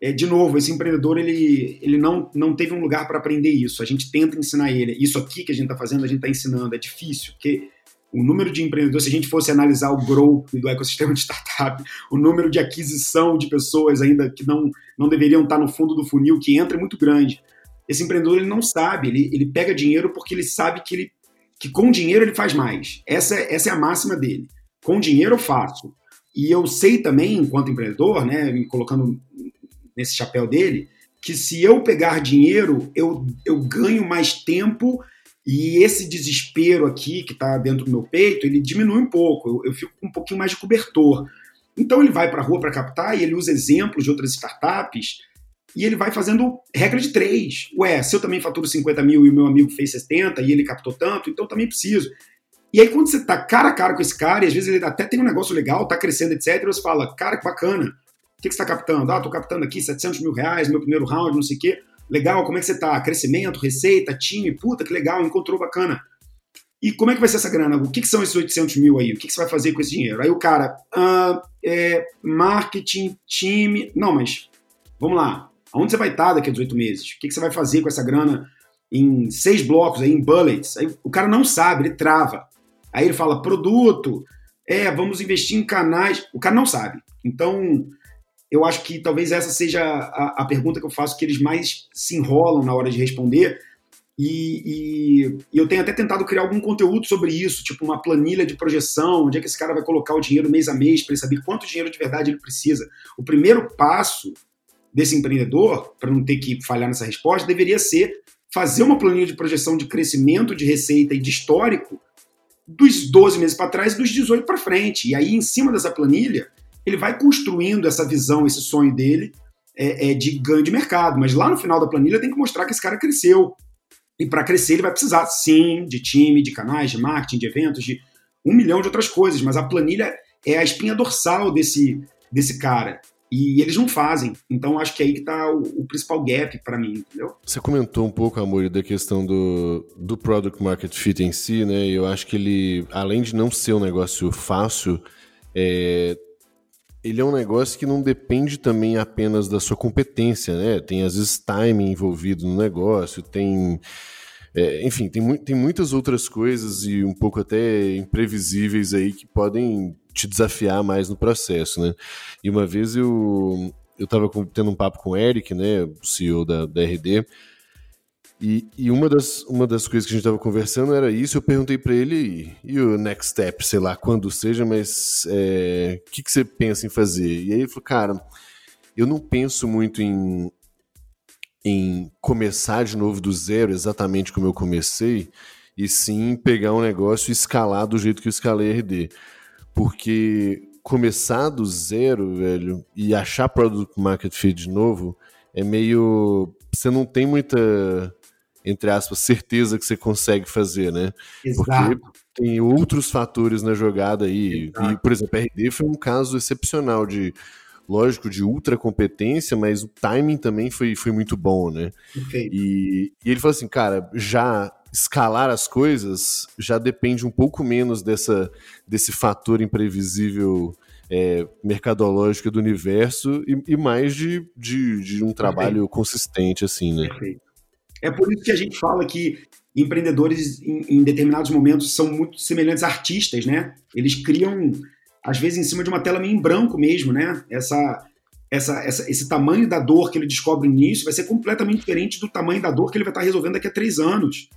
D: é de novo, esse empreendedor ele, ele não, não teve um lugar para aprender isso. A gente tenta ensinar ele. Isso aqui que a gente está fazendo, a gente está ensinando. É difícil, porque o número de empreendedores, se a gente fosse analisar o growth do ecossistema de startup, <laughs> o número de aquisição de pessoas ainda que não, não deveriam estar no fundo do funil, que entra, é muito grande. Esse empreendedor ele não sabe, ele, ele pega dinheiro porque ele sabe que, ele, que com dinheiro ele faz mais. Essa, essa é a máxima dele. Com dinheiro eu faço. E eu sei também, enquanto empreendedor, né, me colocando nesse chapéu dele, que se eu pegar dinheiro, eu, eu ganho mais tempo e esse desespero aqui, que está dentro do meu peito, ele diminui um pouco, eu, eu fico com um pouquinho mais de cobertor. Então ele vai para a rua para captar e ele usa exemplos de outras startups e ele vai fazendo regra de três. Ué, se eu também faturo 50 mil e o meu amigo fez 70 e ele captou tanto, então eu também preciso. E aí, quando você tá cara a cara com esse cara, e às vezes ele até tem um negócio legal, tá crescendo, etc., você fala, cara, que bacana. O que, você tá captando? Ah, tô captando aqui 700 mil reais, meu primeiro round, não sei o quê. Legal, como é que você tá? Crescimento, receita, time, puta, que legal, encontrou bacana. E como é que vai ser essa grana? O que, que são esses 800 mil aí? O que, que você vai fazer com esse dinheiro? Aí o cara, ah, é, marketing, time. Não, mas vamos lá. Aonde você vai estar daqui a 18 meses? O que, que você vai fazer com essa grana em seis blocos, aí, em bullets? Aí o cara não sabe, ele trava. Aí ele fala, produto, é, vamos investir em canais. O cara não sabe. Então, eu acho que talvez essa seja a, a pergunta que eu faço que eles mais se enrolam na hora de responder. E, e, e, eu tenho até tentado criar algum conteúdo sobre isso, tipo uma planilha de projeção, onde é que esse cara vai colocar o dinheiro mês a mês para ele saber quanto dinheiro de verdade ele precisa. O primeiro passo desse empreendedor, para não ter que falhar nessa resposta, deveria ser fazer uma planilha de projeção de crescimento de receita e de histórico dos 12 meses para trás e dos 18 para frente. E aí, em cima dessa planilha, ele vai construindo essa visão, esse sonho dele é, é, de ganho de mercado. Mas lá no final da planilha tem que mostrar que esse cara cresceu. E para crescer, ele vai precisar, sim, de time, de canais, de marketing, de eventos, de um milhão de outras coisas. Mas a planilha é a espinha dorsal desse, desse cara. E eles não fazem. Então acho que é aí que está o, o, principal gap para mim, entendeu?
B: Você comentou um pouco, Amor, da questão do, do product market fit em si, né? Eu acho que ele, além de não ser um negócio fácil, é, ele é um negócio que não depende também apenas da sua competência, né? Tem às vezes timing envolvido no negócio, tem. É, enfim, tem, tem muitas outras coisas e um pouco até imprevisíveis aí que podem te desafiar mais no processo, né? E uma vez eu, eu tava tendo um papo com o Eric, né, o CEO da, da RD, e, e, uma, das, uma das coisas que a gente estava conversando era isso. Eu perguntei para ele, e o next step, sei lá quando seja, mas o é, que, que você pensa em fazer? E aí ele falou, cara, eu não penso muito em, em começar de novo do zero, exatamente como eu comecei, e sim pegar um negócio e escalar do jeito que eu escalei RD. Porque começar do zero, velho, e achar product market fit de novo é meio. Você não tem muita, entre aspas, certeza que você consegue fazer, né?
D: Exato.
B: Porque tem outros fatores na jogada aí. Exato. E, por exemplo, a RD foi um caso excepcional de lógico, de ultra competência, mas o timing também foi, foi muito bom, né? E, e, ele falou assim, cara, já escalar as coisas já depende um pouco menos dessa, desse fator imprevisível é, mercadológico do universo e, e mais de, de, de, um trabalho Perfeito. consistente, assim, né?
D: Perfeito. É por isso que a gente fala que empreendedores, em, em, determinados momentos, são muito semelhantes a artistas, né? Eles criam, às vezes, em cima de uma tela meio em branco mesmo, né? Essa, essa, essa, esse tamanho da dor que ele descobre no início vai ser completamente diferente do tamanho da dor que ele vai estar resolvendo daqui a três anos.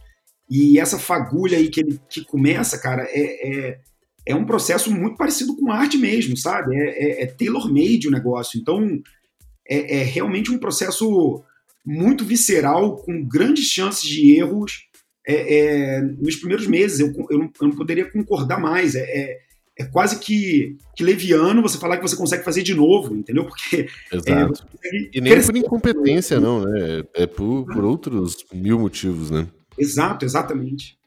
D: E essa fagulha aí que ele que começa, cara, é, é, é um processo muito parecido com arte mesmo, sabe? É, é, é tailor-made o negócio. Então, é, é, realmente um processo muito visceral, com grandes chances de erros é, é nos primeiros meses. Eu, eu, não, eu não poderia concordar mais. É, é, é, quase que, que leviano você falar que você consegue fazer de novo, entendeu? Porque.
B: Exato. e nem por incompetência, não, né? É por, por outros mil motivos, né?
D: Exato, exatamente.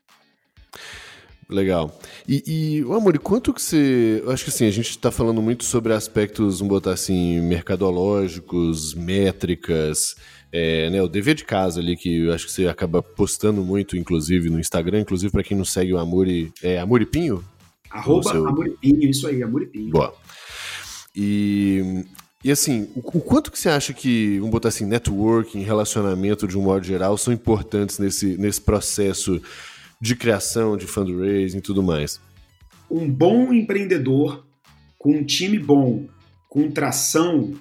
B: Legal. E, e o Amor, quanto que você. Acho que assim, a gente está falando muito sobre aspectos, vamos botar assim, mercadológicos, métricas, é, né, o dever de casa ali, que eu acho que você acaba postando muito, inclusive, no Instagram, inclusive para quem não segue o Amuri. É Amuripinho?
D: Arroba seu... Amuripinho, isso aí, Amuripinho.
B: Boa. E, e assim, o, o, quanto que você acha que, vamos botar assim, networking, relacionamento de um modo geral, são importantes nesse, nesse processo de criação, de fundraising e tudo mais?
D: Um bom empreendedor com um time bom, com tração,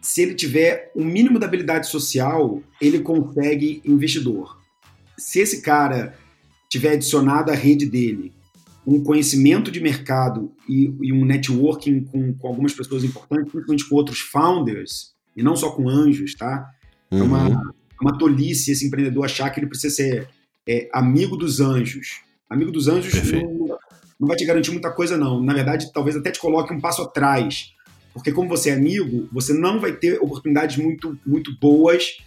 D: se ele tiver o um mínimo da habilidade social, ele consegue investidor. Se esse cara tiver adicionado à rede dele um conhecimento de mercado e, e um networking com, com, algumas pessoas importantes, principalmente com outros founders, e não só com anjos, tá? Uhum. É uma, uma tolice esse empreendedor achar que ele precisa ser é, amigo dos anjos. Amigo dos anjos não, não, vai te garantir muita coisa, não. Na verdade, talvez até te coloque um passo atrás. Porque como você é amigo, você não vai ter oportunidades muito, muito boas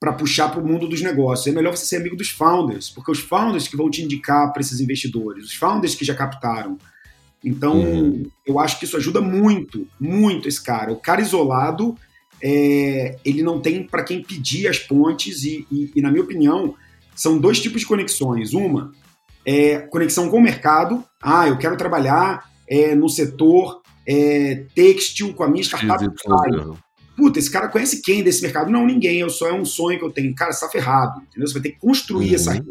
D: para puxar para o mundo dos negócios. É melhor você ser amigo dos founders, porque os founders que vão te indicar para esses investidores, os founders que já captaram. Então, uhum. eu acho que isso ajuda muito, muito esse cara. O cara isolado, é, ele não tem para quem pedir as pontes e, e, e, na minha opinião, são dois tipos de conexões. Uma é conexão com o mercado. Ah, eu quero trabalhar é, no setor é, têxtil com a minha startup. Puta, esse cara conhece quem desse mercado? Não, ninguém. Eu só é um sonho que eu tenho. Cara, você tá ferrado. Entendeu? Você vai ter que construir uhum. essa rede.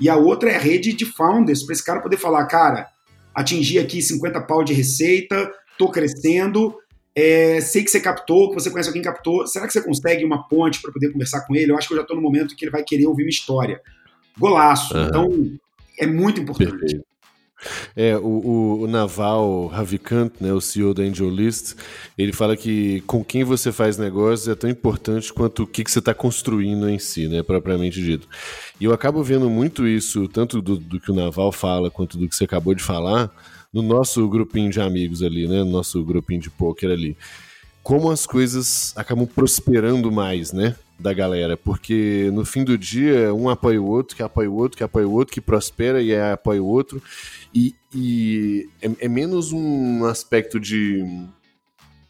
D: E a outra é a rede de founders, para esse cara poder falar, cara, atingi aqui 50 pau de receita, tô crescendo, é, sei que você captou, que você conhece alguém que captou. Será que você consegue uma ponte para poder conversar com ele? Eu acho que eu já estou no momento que ele vai querer ouvir uma história. Golaço. Uhum. Então, é muito importante. Perfeito.
B: É, o, o, Naval Ravikant, né, o CEO da Angel List, ele fala que com quem você faz negócios é tão importante quanto o que, que você está construindo em si, né, propriamente dito. E eu acabo vendo muito isso, tanto do, do que o Naval fala, quanto do que você acabou de falar, no nosso grupinho de amigos ali, né? No nosso grupinho de poker ali. Como as coisas acabam prosperando mais, né? Da galera, porque no fim do dia, um apoia o outro, que apoia o outro, que apoia o outro, que prospera e apoia o outro. E, e é, é menos um aspecto de,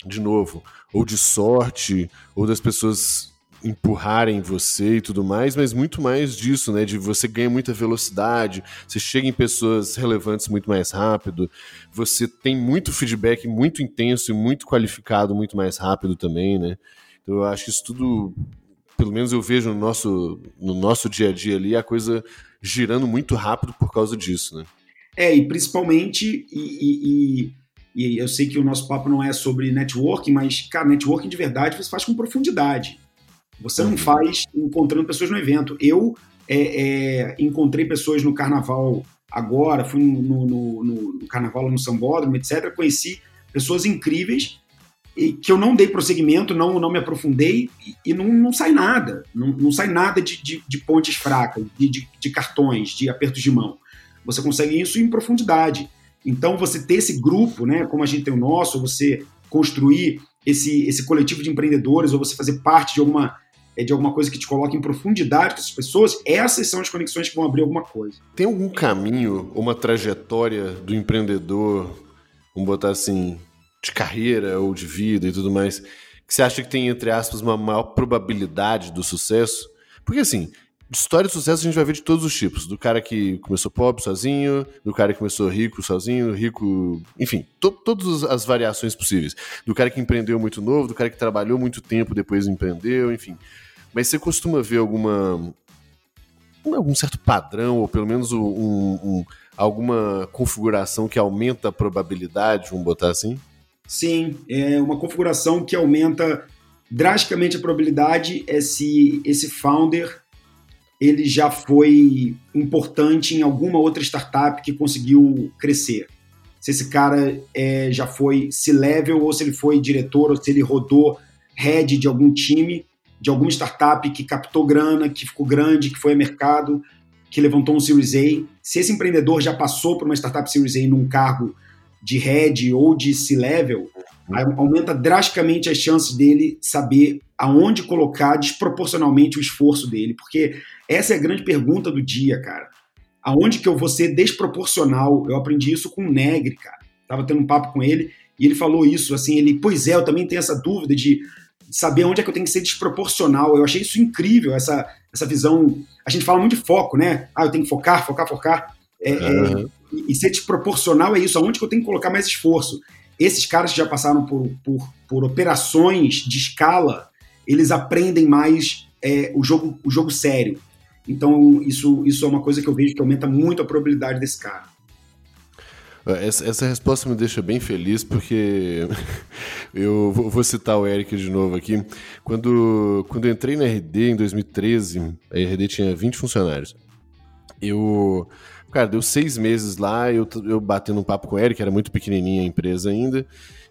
B: de novo, ou de sorte, ou das pessoas empurrarem você e tudo mais, mas muito mais disso, né? De você ganha muita velocidade, você chega em pessoas relevantes muito mais rápido, você tem muito feedback muito intenso e muito qualificado muito mais rápido também, né? Então eu acho que isso tudo, pelo menos eu vejo no nosso, no nosso dia a dia ali, a coisa girando muito rápido por causa disso, né?
D: É, e principalmente, e, e, e eu sei que o nosso papo não é sobre networking, mas, cara, networking de verdade você faz com profundidade. Você não uhum. faz encontrando pessoas no evento. Eu é, é, encontrei pessoas no carnaval agora, fui no, no, no, no carnaval no Sambódromo, etc. Conheci pessoas incríveis e que eu não dei prosseguimento, não, não me aprofundei e, e não, não sai nada. Não, não sai nada de, de, de pontes fracas, de, de, de, cartões, de apertos de mão. Você consegue isso em profundidade. Então, você ter esse grupo, né, como a gente tem o nosso, você construir esse, esse coletivo de empreendedores, ou você fazer parte de alguma é de alguma coisa que te coloque em profundidade com essas pessoas, essas são as conexões que vão abrir alguma coisa.
B: Tem algum caminho, uma trajetória do empreendedor, vamos botar assim, de carreira ou de vida e tudo mais, que você acha que tem, entre aspas, uma maior probabilidade do sucesso? Porque assim, história de sucesso a gente vai ver de todos os tipos. Do cara que começou pobre sozinho, do cara que começou rico sozinho, rico. Enfim, to todas as variações possíveis. Do cara que empreendeu muito novo, do cara que trabalhou muito tempo depois empreendeu, enfim. Mas você costuma ver alguma algum certo padrão, ou pelo menos um, um, alguma configuração que aumenta a probabilidade, vamos botar assim?
D: Sim, é uma configuração que aumenta drasticamente a probabilidade é se esse founder ele já foi importante em alguma outra startup que conseguiu crescer. Se esse cara é, já foi C-level, ou se ele foi diretor, ou se ele rodou head de algum time de alguma startup que captou grana, que ficou grande, que foi a mercado, que levantou um Series A. Se esse empreendedor já passou por uma startup Series A num cargo de head ou de C-level, aumenta drasticamente as chances dele saber aonde colocar desproporcionalmente o esforço dele, porque essa é a grande pergunta do dia, cara. aonde que eu vou ser desproporcional. Eu aprendi isso com o Negri, cara. Tava tendo um papo com ele e ele falou isso, assim, ele, pois é, eu também tenho essa dúvida de saber onde é que eu tenho que ser desproporcional. Eu achei isso incrível, essa, essa visão. A gente fala muito de foco, né? Ah, eu tenho que focar, focar, focar. É, uhum. é, e ser desproporcional é isso, aonde que eu tenho que colocar mais esforço. Esses caras que já passaram por, por, por operações de escala, eles aprendem mais é, o, jogo, o jogo sério. Então, isso, isso é uma coisa que eu vejo que aumenta muito a probabilidade desse cara.
B: Essa, essa, resposta me deixa bem feliz porque <laughs> eu vou citar o Eric de novo aqui. Quando, quando eu entrei na RD em 2013, a RD tinha 20 funcionários. Eu, cara, deu seis meses lá, eu, eu batendo um papo com o Eric, era muito pequenininha a empresa ainda,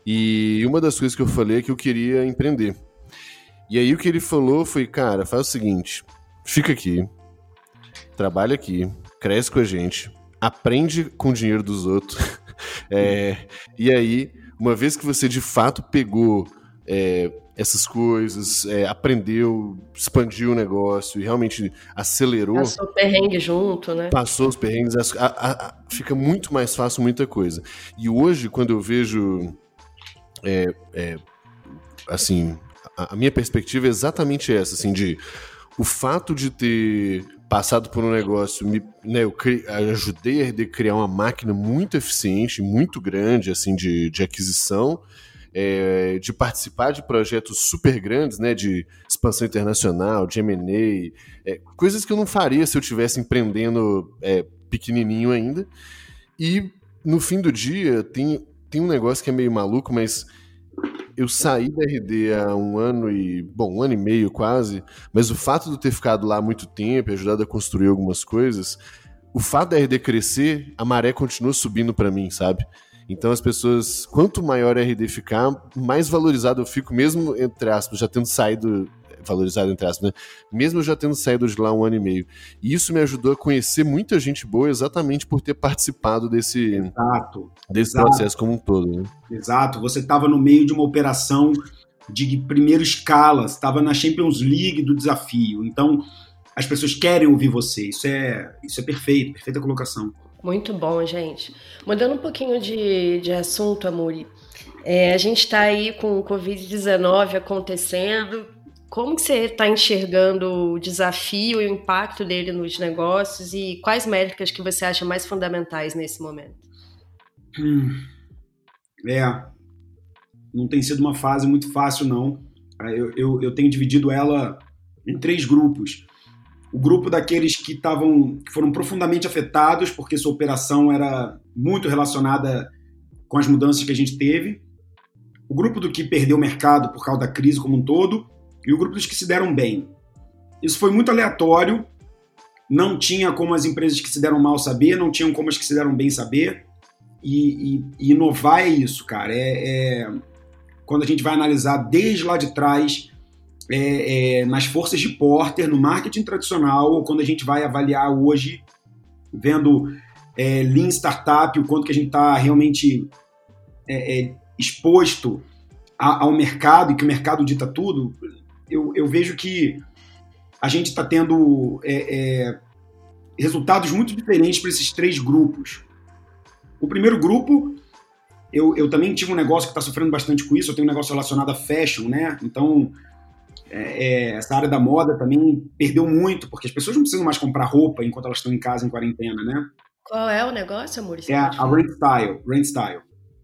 B: e uma das coisas que eu falei é que eu queria empreender. E aí o que ele falou foi, cara, faz o seguinte, fica aqui, trabalha aqui, cresce com a gente, aprende com o dinheiro dos outros. <laughs> é, e aí, uma vez que você de fato pegou é, essas coisas, é, aprendeu, expandiu o negócio e realmente acelerou.
C: Passou o perrengue junto, né?
B: Passou os perrengues, a, a, a, fica muito mais fácil muita coisa. E hoje, quando eu vejo. É, é, assim, a, minha perspectiva é exatamente essa, assim, de o fato de ter passado por um negócio, me, né, eu cri, ajudei a criar uma máquina muito eficiente, muito grande, assim, de, de aquisição, é, de participar de projetos super grandes, né, de expansão internacional, de M&A, é, coisas que eu não faria se eu tivesse empreendendo é, pequenininho ainda. E no fim do dia tem, tem um negócio que é meio maluco, mas eu saí da RD há um ano e. Bom, um ano e meio quase, mas o fato de eu ter ficado lá muito tempo ajudado a construir algumas coisas, o fato da RD crescer, a maré continua subindo para mim, sabe? Então as pessoas, quanto maior a RD ficar, mais valorizado eu fico, mesmo entre aspas, já tendo saído valorizado entre aspas, né? Mesmo já tendo saído de lá um ano e meio. E isso me ajudou a conhecer muita gente boa exatamente por ter participado desse,
D: exato,
B: desse
D: exato.
B: processo como um todo. Né?
D: Exato. Você estava no meio de uma operação de primeira escala, estava na Champions League do desafio. Então, as pessoas querem ouvir você. Isso é, isso é perfeito, perfeita colocação.
C: Muito bom, gente. Mudando um pouquinho de, de assunto, Amuri. É, a gente está aí com o Covid-19 acontecendo, como que você está enxergando o desafio e o impacto dele nos negócios e quais métricas que você acha mais fundamentais nesse momento?
D: Hum, é, não tem sido uma fase muito fácil, não. Eu, eu, eu tenho dividido ela em três grupos. O grupo daqueles que estavam, que foram profundamente afetados porque sua operação era muito relacionada com as mudanças que a gente teve. O grupo do que perdeu o mercado por causa da crise como um todo e o grupo dos que se deram bem. Isso foi muito aleatório, não tinha como as empresas que se deram mal saber, não tinham como as que se deram bem saber. E, e, e inovar é isso, cara. É, é, quando a gente vai analisar desde lá de trás, é, é, nas forças de Porter, no marketing tradicional, ou quando a gente vai avaliar hoje, vendo é, Lean Startup, o quanto que a gente está realmente é, é, exposto a, ao mercado e que o mercado dita tudo, eu, eu vejo que a gente está tendo é, resultados muito diferentes para esses três grupos. O primeiro grupo, eu, eu também tive um negócio que está sofrendo bastante com isso, eu tenho um negócio relacionado a fashion, né? Então, é, é, essa área da moda também perdeu muito, porque as pessoas não precisam mais comprar roupa enquanto elas estão em casa em quarentena, né?
C: Qual é o negócio, amor?
D: É a, a Rent Style. Rent Style.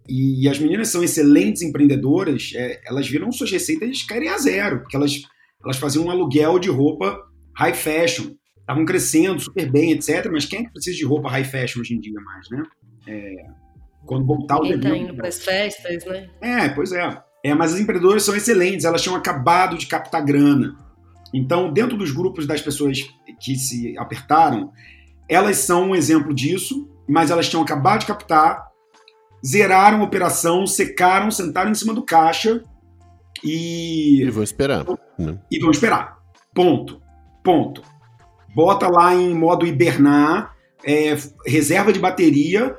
D: E, e, as meninas são excelentes empreendedoras, é, elas viram suas receitas caírem a zero, porque elas, elas faziam um aluguel de roupa high fashion, estavam crescendo super bem, etc. Mas quem é que precisa de roupa high fashion hoje em dia mais, né? É, quando voltar o
C: Quem tá indo para as festas, né?
D: É, pois é. É. Mas as empreendedoras são excelentes, elas tinham acabado de captar grana. Então, dentro dos grupos das pessoas que se apertaram, elas são um exemplo disso, mas elas tinham acabado de captar zeraram a operação, secaram, sentaram em cima do caixa e.
B: E vão esperar.
D: Né? E vão esperar. Ponto. Ponto. Bota lá em modo hibernar, é, reserva de bateria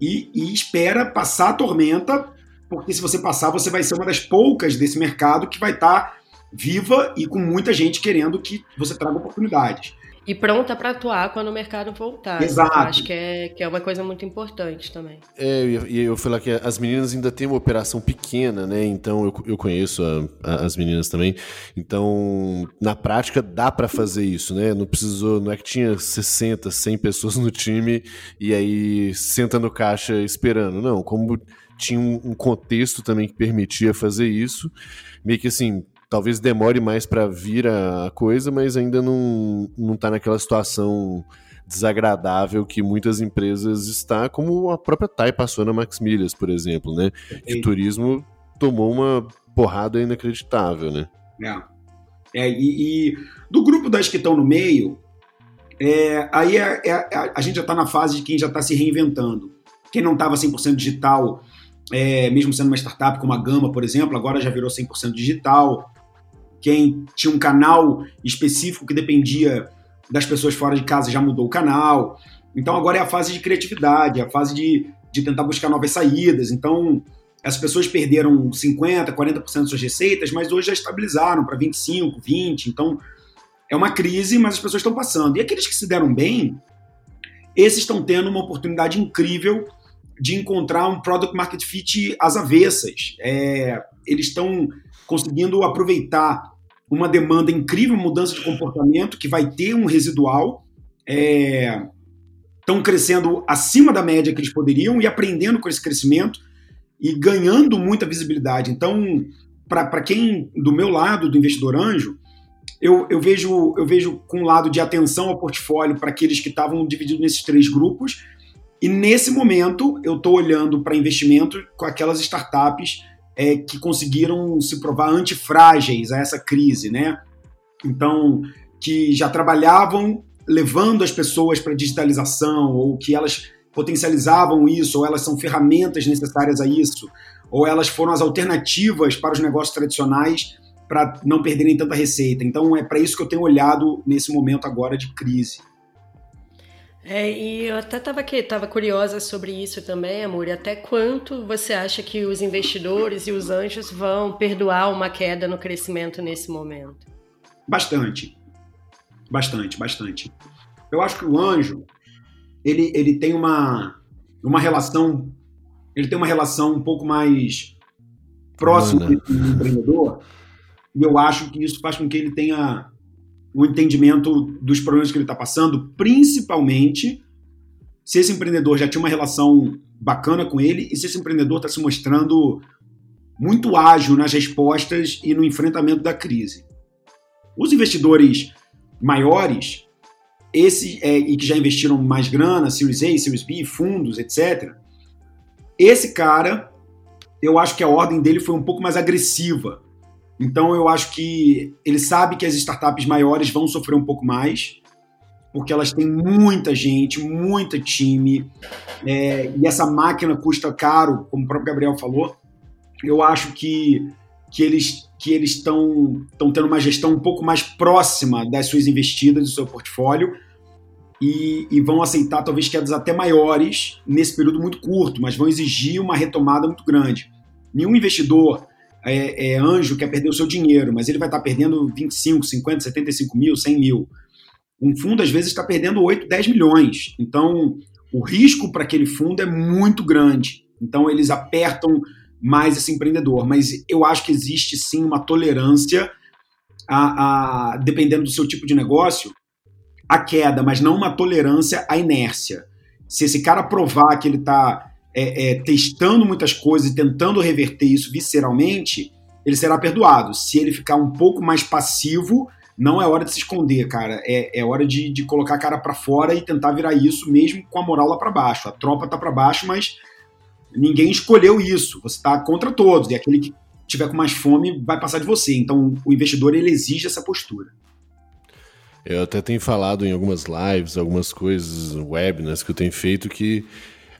D: e, e espera passar a tormenta, porque se você passar, você vai ser uma das poucas desse mercado que vai estar tá viva e com muita gente querendo que você traga oportunidades.
C: E pronta para atuar quando o mercado voltar.
D: Exato.
C: Eu acho que é, que é uma coisa muito importante também.
B: É, e eu, eu falar que as meninas ainda têm uma operação pequena, né? Então eu, eu conheço a, a, as meninas também. Então, na prática, dá para fazer isso, né? Não precisou, não é que tinha 60, 100 pessoas no time e aí senta no caixa esperando. Não, como tinha um contexto também que permitia fazer isso, meio que assim, talvez demore mais para vir a coisa, mas ainda não, não tá naquela situação desagradável que muitas empresas está, como a própria TAI passou na Max Milhas, por exemplo, né? Que o turismo tomou uma porrada inacreditável, né?
D: É. é e, e, do grupo das que estão no meio, é, aí é, é, é a gente já está na fase de quem já está se reinventando. Quem não estava 100% digital, é, mesmo sendo uma startup como a Gama, por exemplo, agora já virou 100% digital quem tinha um canal específico que dependia das pessoas fora de casa já mudou o canal. Então agora é a fase de criatividade, é a fase de, de tentar buscar novas saídas. Então as pessoas perderam 50%, 40% das suas receitas, mas hoje já estabilizaram para 25%, 20%. Então é uma crise, mas as pessoas estão passando. E aqueles que se deram bem, esses estão tendo uma oportunidade incrível de encontrar um product market fit às avessas. É, eles estão conseguindo aproveitar uma demanda incrível, mudança de comportamento, que vai ter um residual. Estão é, crescendo acima da média que eles poderiam e aprendendo com esse crescimento e ganhando muita visibilidade. Então, para quem do meu lado, do investidor anjo, eu, eu, vejo, eu vejo com um lado de atenção ao portfólio para aqueles que estavam divididos nesses três grupos. E nesse momento, eu estou olhando para investimento com aquelas startups é, que conseguiram se provar antifrágeis a essa crise, né? Então, que já trabalhavam levando as pessoas para digitalização, ou que elas potencializavam isso, ou elas são ferramentas necessárias a isso, ou elas foram as alternativas para os negócios tradicionais para não perderem tanta receita. Então, é para isso que eu tenho olhado nesse momento agora de crise.
C: É, e eu até estava aqui, estava curiosa sobre isso também, amor. E até quanto você acha que os investidores e os anjos vão perdoar uma queda no crescimento nesse momento?
D: Bastante, bastante, bastante. Eu acho que o anjo ele, ele tem uma, uma relação ele tem uma relação um pouco mais próxima do empreendedor e eu acho que isso faz com que ele tenha o entendimento dos problemas que ele está passando, principalmente se esse empreendedor já tinha uma relação bacana com ele e se esse empreendedor está se mostrando muito ágil nas respostas e no enfrentamento da crise. Os investidores maiores, esses é, e que já investiram mais grana, Series A, Series B, fundos, etc. Esse cara, eu acho que a ordem dele foi um pouco mais agressiva então eu acho que ele sabe que as startups maiores vão sofrer um pouco mais, porque elas têm muita gente, muita time, é, e essa máquina custa caro, como o próprio Gabriel falou. Eu acho que, que eles que eles estão tendo uma gestão um pouco mais próxima das suas investidas, do seu portfólio, e, e, vão aceitar talvez quedas até maiores nesse período muito curto, mas vão exigir uma retomada muito grande. Nenhum investidor é, é, anjo quer perder o seu dinheiro, mas ele vai estar perdendo 25, 50, 75 mil, 100 mil. Um fundo, às vezes, está perdendo 8, 10 milhões. Então, o risco para aquele fundo é muito grande. Então, eles apertam mais esse empreendedor. Mas eu acho que existe sim uma tolerância, a, a dependendo do seu tipo de negócio, a queda, mas não uma tolerância à inércia. Se esse cara provar que ele está é, é, testando muitas coisas e tentando reverter isso visceralmente, ele será perdoado. Se ele ficar um pouco mais passivo, não é hora de se esconder, cara. É, é hora de, de colocar a cara para fora e tentar virar isso mesmo com a moral lá para baixo. A tropa tá para baixo, mas ninguém escolheu isso. Você tá contra todos. E aquele que tiver com mais fome vai passar de você. Então o investidor ele exige essa postura.
B: Eu até tenho falado em algumas lives, algumas coisas, webinars que eu tenho feito que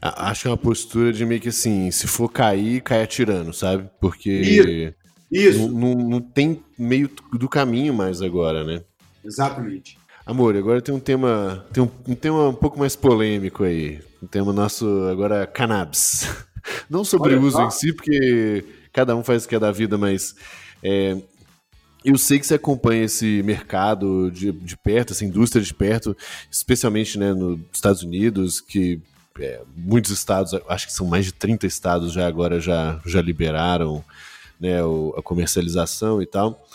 B: Acho que é uma postura de meio que assim, se for cair, cai atirando, sabe? Porque
D: Isso. Isso.
B: Não, não, não tem meio do caminho mais agora, né?
D: Exatamente.
B: Amor, agora tem um tema, tem um, um tema um pouco mais polêmico aí. Um tema nosso agora cannabis. <laughs> Não sobre o uso em si, porque cada um faz o que é da vida, mas é, Eu sei que você acompanha esse mercado de, de perto, essa indústria de perto, especialmente né, nos Estados Unidos, que é, muitos estados, acho que são mais de 30 estados já agora já, já liberaram né, a comercialização e tal.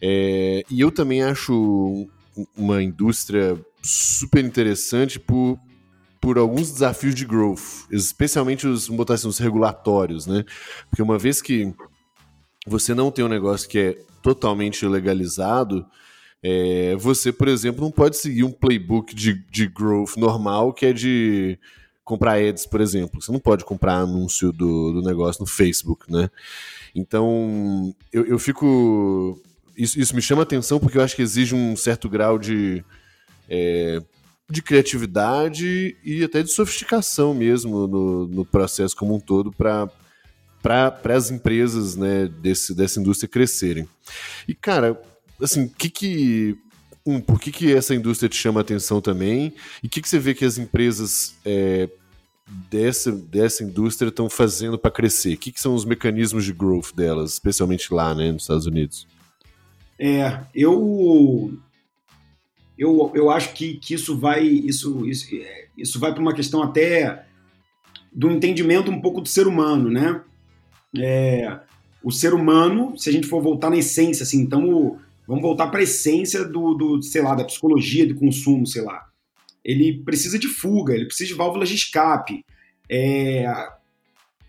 B: É, e eu também acho uma indústria super interessante por, por alguns desafios de growth, especialmente os, botar assim, os regulatórios, né? Porque uma vez que você não tem um negócio que é totalmente legalizado, é, você, por exemplo, não pode seguir um playbook de, de growth normal que é de comprar ads, por exemplo. Você não pode comprar anúncio do, do negócio no Facebook, né? Então, eu, eu fico. Isso, isso me chama atenção porque eu acho que exige um certo grau de. É, de criatividade e até de sofisticação mesmo no, no processo como um todo para para as empresas né, desse, dessa indústria crescerem. E, cara, assim, que que. Um, por que, que essa indústria te chama atenção também? E o que, que você vê que as empresas é, dessa, dessa indústria estão fazendo para crescer? O que, que são os mecanismos de growth delas, especialmente lá né, nos Estados Unidos?
D: É, eu eu, eu acho que, que isso vai isso, isso, isso vai para uma questão até do entendimento um pouco do ser humano, né? é, o ser humano, se a gente for voltar na essência, assim, então vamos voltar para a essência do, do, sei lá, da psicologia do consumo, sei lá. Ele precisa de fuga, ele precisa de válvulas de escape. É,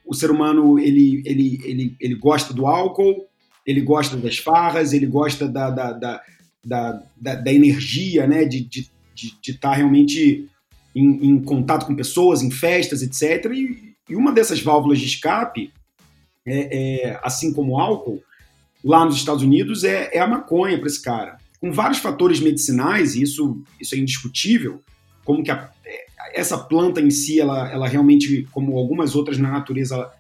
D: o ser humano ele, ele, ele, ele gosta do álcool, ele gosta das farras, ele gosta da, da, da, da, da, da energia, né, de estar de, de, tá realmente em, em, contato com pessoas, em festas, etc. E, e uma dessas válvulas de escape é, é, assim como o álcool, lá nos Estados Unidos é, é a maconha para esse cara. Com vários fatores medicinais, e isso, isso é indiscutível, como que a, é, essa planta em si, ela, ela realmente, como algumas outras na natureza,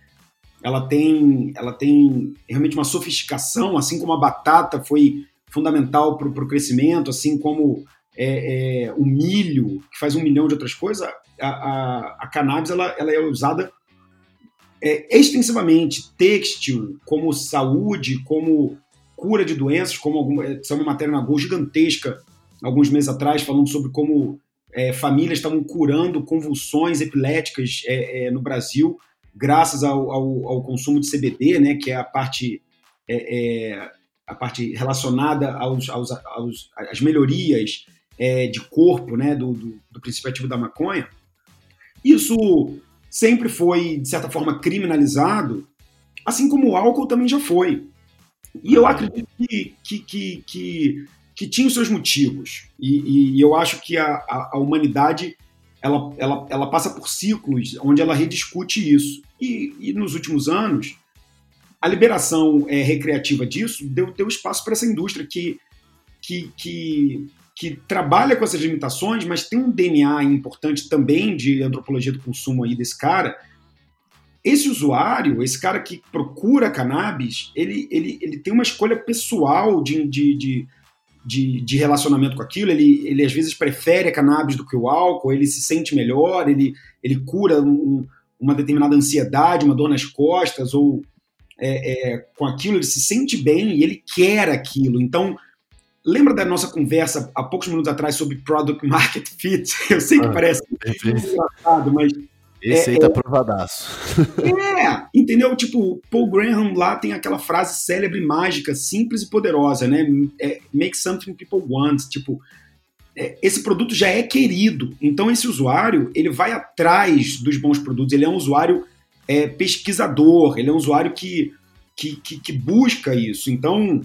D: ela, tem, ela tem realmente uma sofisticação, assim como a batata foi fundamental para o crescimento, assim como é, é, o milho, que faz um milhão de outras coisas, a, a, a cannabis ela, ela é usada é, extensivamente têxtil, como saúde, como cura de doenças, como alguma, é, uma matéria na Gol gigantesca alguns meses atrás, falando sobre como é, famílias estavam curando convulsões epiléticas é, é, no Brasil, graças ao, ao, ao, consumo de CBD, né, que é a parte, é, a parte relacionada aos, aos, aos às melhorias de corpo né, do, do, do princípio ativo da maconha. Isso sempre foi, de certa forma, criminalizado, assim como o álcool também já foi. E eu acredito que, que, que, que, que tinha os seus motivos. E, e eu acho que a, a, a, humanidade ela, ela, ela passa por ciclos onde ela rediscute isso. E, e nos últimos anos, a liberação é, recreativa disso deu, deu espaço para essa indústria que, que, que que trabalha com essas limitações, mas tem um DNA importante também de antropologia do consumo aí desse cara. Esse usuário, esse cara que procura cannabis, ele, ele, ele tem uma escolha pessoal de, de, de, de, de relacionamento com aquilo. Ele, ele às vezes prefere a cannabis do que o álcool, ele se sente melhor, ele, ele cura um, uma determinada ansiedade, uma dor nas costas, ou é, é, com aquilo ele se sente bem e ele quer aquilo. Então, Lembra da nossa conversa há poucos minutos atrás sobre Product <laughs> Market Fit? Eu sei que ah, parece engraçado, mas.
B: Esse é, aí tá é, provadaço.
D: É, entendeu? Tipo, Paul Graham lá tem aquela frase célebre, mágica, simples e poderosa, né? É, Make something people want. Tipo, é, esse produto já é querido. Então, esse usuário, ele vai atrás dos bons produtos. Ele é um usuário é, pesquisador, ele é um usuário que, que, que, que busca isso. Então,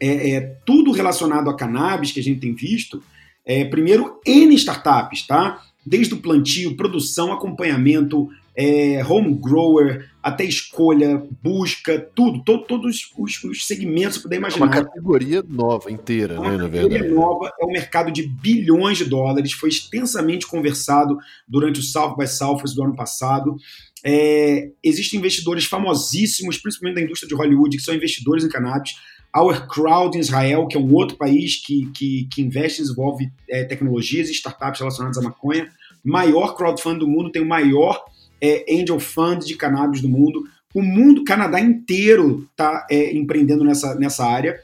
D: é, é, tudo relacionado a cannabis que a gente tem visto, é, primeiro, N startups, tá? Desde o plantio, produção, acompanhamento, é, home grower, até escolha, busca, tudo, to, todos os, os, segmentos que puder imaginar.
B: É uma categoria nova inteira,
D: uma
B: né,
D: na verdade. categoria nova, é um mercado de bilhões de dólares, foi extensamente conversado durante o South by Southwest do ano passado. É, existem investidores famosíssimos, principalmente da indústria de Hollywood, que são investidores em cannabis. Our Crowd em Israel, que é um outro país que, que, que investe e desenvolve é, tecnologias e startups relacionadas à maconha. Maior crowdfunding do mundo, tem o maior é, angel fund de cannabis do mundo. O mundo, Canadá inteiro está é, empreendendo nessa, nessa área.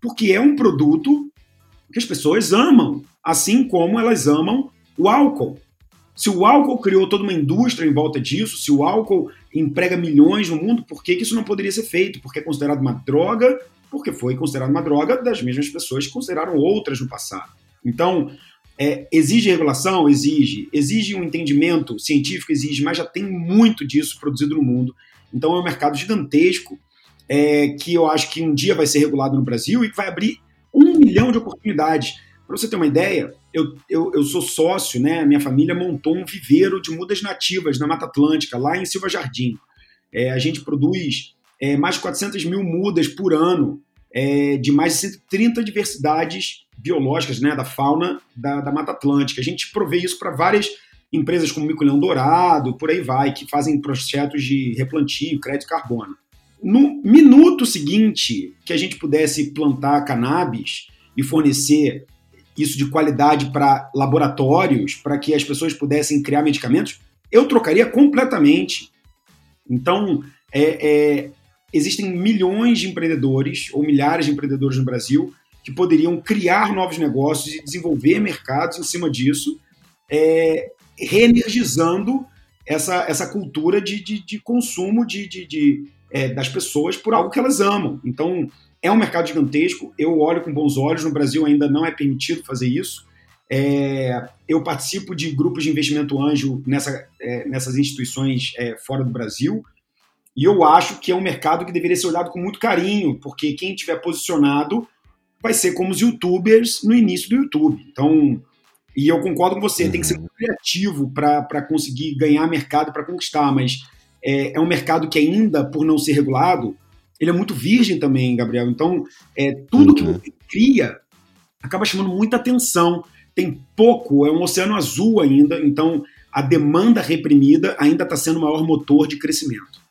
D: porque é um produto que as pessoas amam, assim como elas amam o álcool. Se o álcool criou toda uma indústria em volta disso, se o álcool emprega milhões no mundo, por que, que isso não poderia ser feito? Porque é considerado uma droga, porque foi considerado uma droga das mesmas pessoas que consideraram outras no passado. Então, é, exige regulação? Exige. Exige um entendimento científico? Exige, mas já tem muito disso produzido no mundo. Então é um mercado gigantesco é, que eu acho que um dia vai ser regulado no Brasil e que vai abrir um milhão de oportunidades. Para você ter uma ideia, eu, eu, eu, sou sócio, né? Minha família montou um viveiro de mudas nativas na Mata Atlântica, lá em Silva Jardim. É, a gente produz é, mais de 400 mil mudas por ano, é, de mais de 130 diversidades biológicas, né? Da fauna da, da Mata Atlântica. A gente provê isso para várias empresas como Mico-Leão Dourado, por aí vai, que fazem projetos de replantio, crédito carbono. No minuto seguinte que a gente pudesse plantar cannabis e fornecer isso de qualidade para laboratórios, para que as pessoas pudessem criar medicamentos, eu trocaria completamente. Então, é, é, existem milhões de empreendedores ou milhares de empreendedores no Brasil que poderiam criar novos negócios e desenvolver mercados em cima disso, é, reenergizando essa, essa cultura de, de, de consumo de, de, de é, das pessoas por algo que elas amam. Então, é um mercado gigantesco, eu olho com bons olhos, no Brasil ainda não é permitido fazer isso. É, eu participo de grupos de investimento anjo nessa, é, nessas instituições é, fora do Brasil, e eu acho que é um mercado que deveria ser olhado com muito carinho, porque quem tiver posicionado vai ser como os youtubers no início do YouTube. Então, e eu concordo com você, tem que ser uhum. criativo para conseguir ganhar mercado, para conquistar, mas é, é, um mercado que ainda, por não ser regulado, ele é muito virgem também, Gabriel. Então, é, tudo uhum. que você cria acaba chamando muita atenção. Tem pouco, é um oceano azul ainda, então a demanda reprimida ainda está sendo o maior motor de crescimento.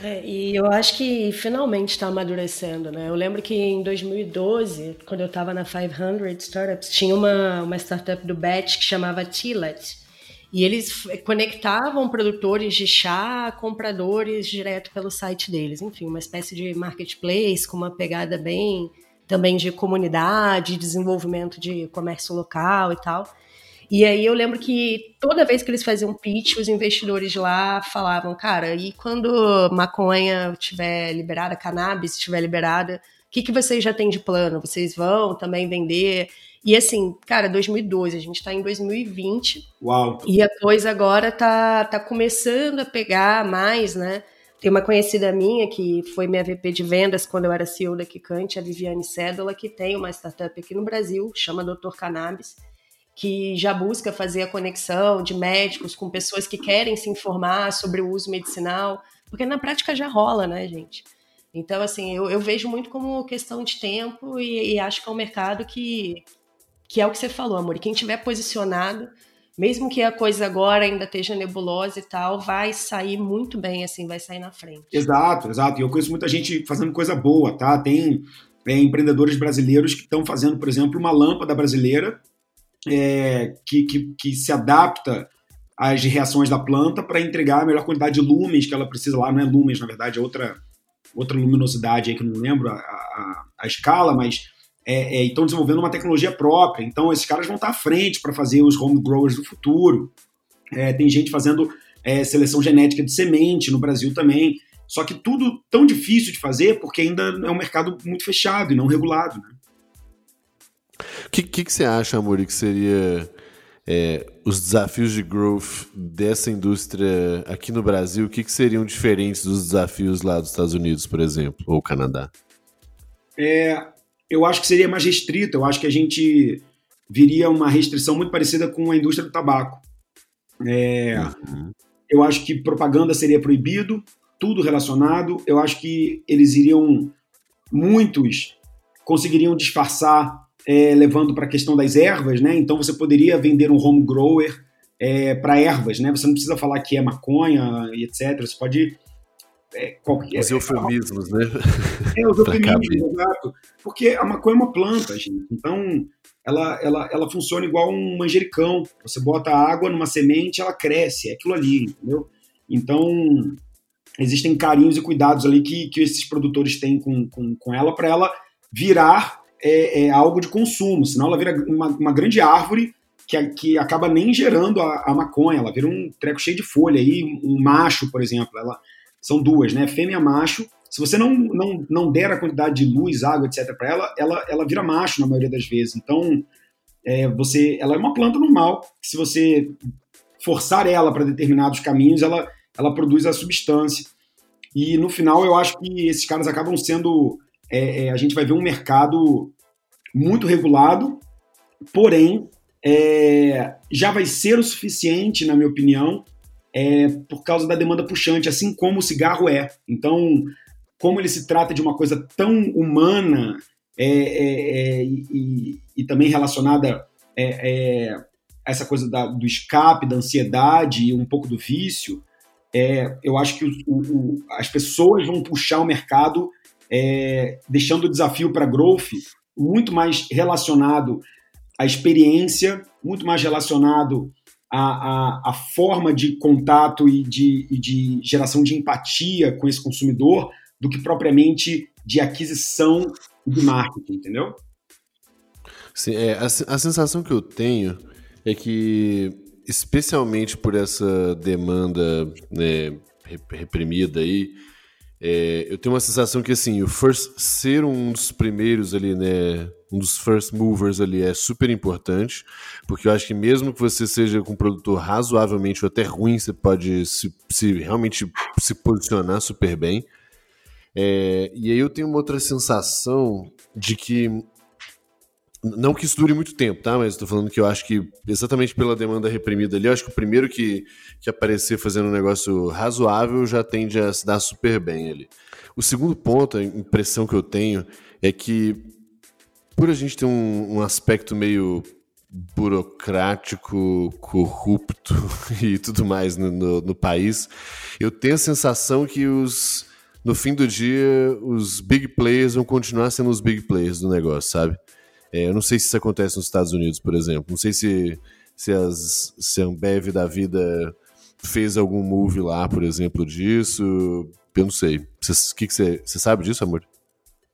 C: É, e eu acho que finalmente está amadurecendo, né? Eu lembro que em 2012, quando eu estava na 500 Startups, tinha uma, uma startup do BET que chamava Tillet. E eles conectavam produtores de chá a compradores direto pelo site deles. Enfim, uma espécie de marketplace com uma pegada bem também de comunidade, desenvolvimento de comércio local e tal. E aí eu lembro que toda vez que eles faziam pitch, os investidores lá falavam, cara, e quando maconha estiver liberada, cannabis estiver liberada, o que, que vocês já têm de plano? Vocês vão também vender? E assim, cara, 2012, a gente tá em 2020.
D: Uau!
C: E a coisa agora tá, tá começando a pegar mais, né? Tem uma conhecida minha que foi minha VP de vendas quando eu era CEO da Kikante, a Viviane Cédula, que tem uma startup aqui no Brasil, chama Doutor Cannabis, que já busca fazer a conexão de médicos com pessoas que querem se informar sobre o uso medicinal, porque na prática já rola, né, gente? Então, assim, eu, eu vejo muito como questão de tempo e, e acho que é um mercado que, que é o que você falou, amor. E quem tiver posicionado, mesmo que a coisa agora ainda esteja nebulosa e tal, vai sair muito bem, assim, vai sair na frente.
D: Exato, exato. E eu conheço muita gente fazendo coisa boa, tá? Tem é, empreendedores brasileiros que estão fazendo, por exemplo, uma lâmpada brasileira é, que, que, que se adapta às reações da planta para entregar a melhor quantidade de lumens que ela precisa lá. Não é lumens, na verdade, é outra, outra luminosidade aí que não lembro a, a, a escala, mas é, é, estão desenvolvendo uma tecnologia própria. Então, esses caras vão estar à frente para fazer os home growers do futuro. É, tem gente fazendo é, seleção genética de semente no Brasil também. Só que tudo tão difícil de fazer porque ainda é um mercado muito fechado e não regulado. Né?
B: O que, que, que, você acha, Amori, que seria é, os desafios de growth dessa indústria aqui no Brasil? O que, que seriam diferentes dos desafios lá dos Estados Unidos, por exemplo, ou Canadá?
D: É, eu acho que seria mais restrito. Eu acho que a gente viria uma restrição muito parecida com a indústria do tabaco. É, uhum. Eu acho que propaganda seria proibido, tudo relacionado. Eu acho que eles iriam, muitos conseguiriam disfarçar é, levando para a questão das ervas, né? Então você poderia vender um home grower é, para ervas, né? Você não precisa falar que é maconha e etc. Você pode
B: é, qualquer, os eufemismos, né?
D: É, os <laughs> eufemismos, exato. Porque a maconha é uma planta, gente. Então, ela, ela, ela funciona igual um manjericão. Você bota água numa semente, ela cresce. É aquilo ali, entendeu? Então, existem carinhos e cuidados ali que, que esses produtores têm com, com, com ela para ela virar é, é, algo de consumo, senão ela vira uma, uma grande árvore que, que acaba nem gerando a, a, maconha, ela vira um treco cheio de folha aí, um macho, por exemplo, ela são duas, né? Fêmea macho. Se você não, não, não der a quantidade de luz, água, etc. para ela, ela, ela vira macho na maioria das vezes. Então, é, você, ela é uma planta normal. Se você forçar ela para determinados caminhos, ela, ela produz a substância. E no final, eu acho que esses caras acabam sendo. É, é, a gente vai ver um mercado muito regulado, porém, é, já vai ser o suficiente, na minha opinião, é, por causa da demanda puxante, assim como o cigarro é. Então, como ele se trata de uma coisa tão humana é, é, é e, e, também relacionada a essa coisa da, do escape, da ansiedade e um pouco do vício, eu acho que o, o, as pessoas vão puxar o mercado, deixando o desafio para growth muito mais relacionado à experiência, muito mais relacionado a, a, a forma de contato e de, e de geração de empatia com esse consumidor do que propriamente de aquisição de marketing, entendeu?
B: Sim, é, a, a sensação que eu tenho é que, especialmente por essa demanda né, reprimida aí, é, eu tenho uma sensação que assim, o first, ser um dos primeiros ali, né, um dos first movers ali é super importante, porque eu acho que mesmo que você seja com um produtor razoavelmente ou até ruim, você pode se, se realmente se posicionar super bem. É, e aí eu tenho uma outra sensação de que não que isso dure muito tempo, tá? Mas estou falando que eu acho que, exatamente pela demanda reprimida ali, eu acho que o primeiro que, que aparecer fazendo um negócio razoável já tende a se dar super bem ali. O segundo ponto, a impressão que eu tenho, é que por a gente ter um, um aspecto meio burocrático, corrupto <laughs> e tudo mais no, no, no, país, eu tenho a sensação que os no fim do dia os big players vão continuar sendo os big players do negócio, sabe? É, eu não sei se isso acontece nos Estados Unidos, por exemplo. Não sei se, se, as, se a Ambev da vida fez algum move lá, por exemplo, disso. Eu não sei. Você, que que sabe disso, amor?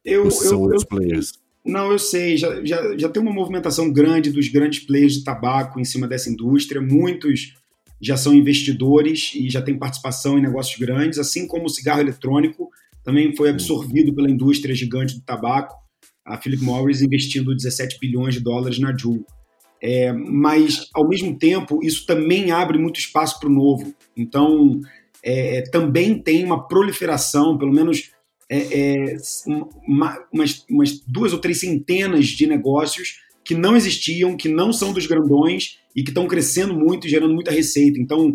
D: Eu, Ou são eu, outros eu, players? Não, eu sei. Já, já, já tem uma movimentação grande dos grandes players de tabaco em cima dessa indústria. Muitos já são investidores e já têm participação em negócios grandes, assim como o cigarro eletrônico também foi absorvido pela indústria gigante do tabaco a Philip Morris investindo 17 bilhões de dólares na Juul. É, mas, ao mesmo tempo, isso também abre muito espaço para o novo. Então, é, também tem uma proliferação, pelo menos é, é uma, umas, umas duas ou três centenas de negócios que não existiam, que não são dos grandões e que estão crescendo muito e gerando muita receita. Então,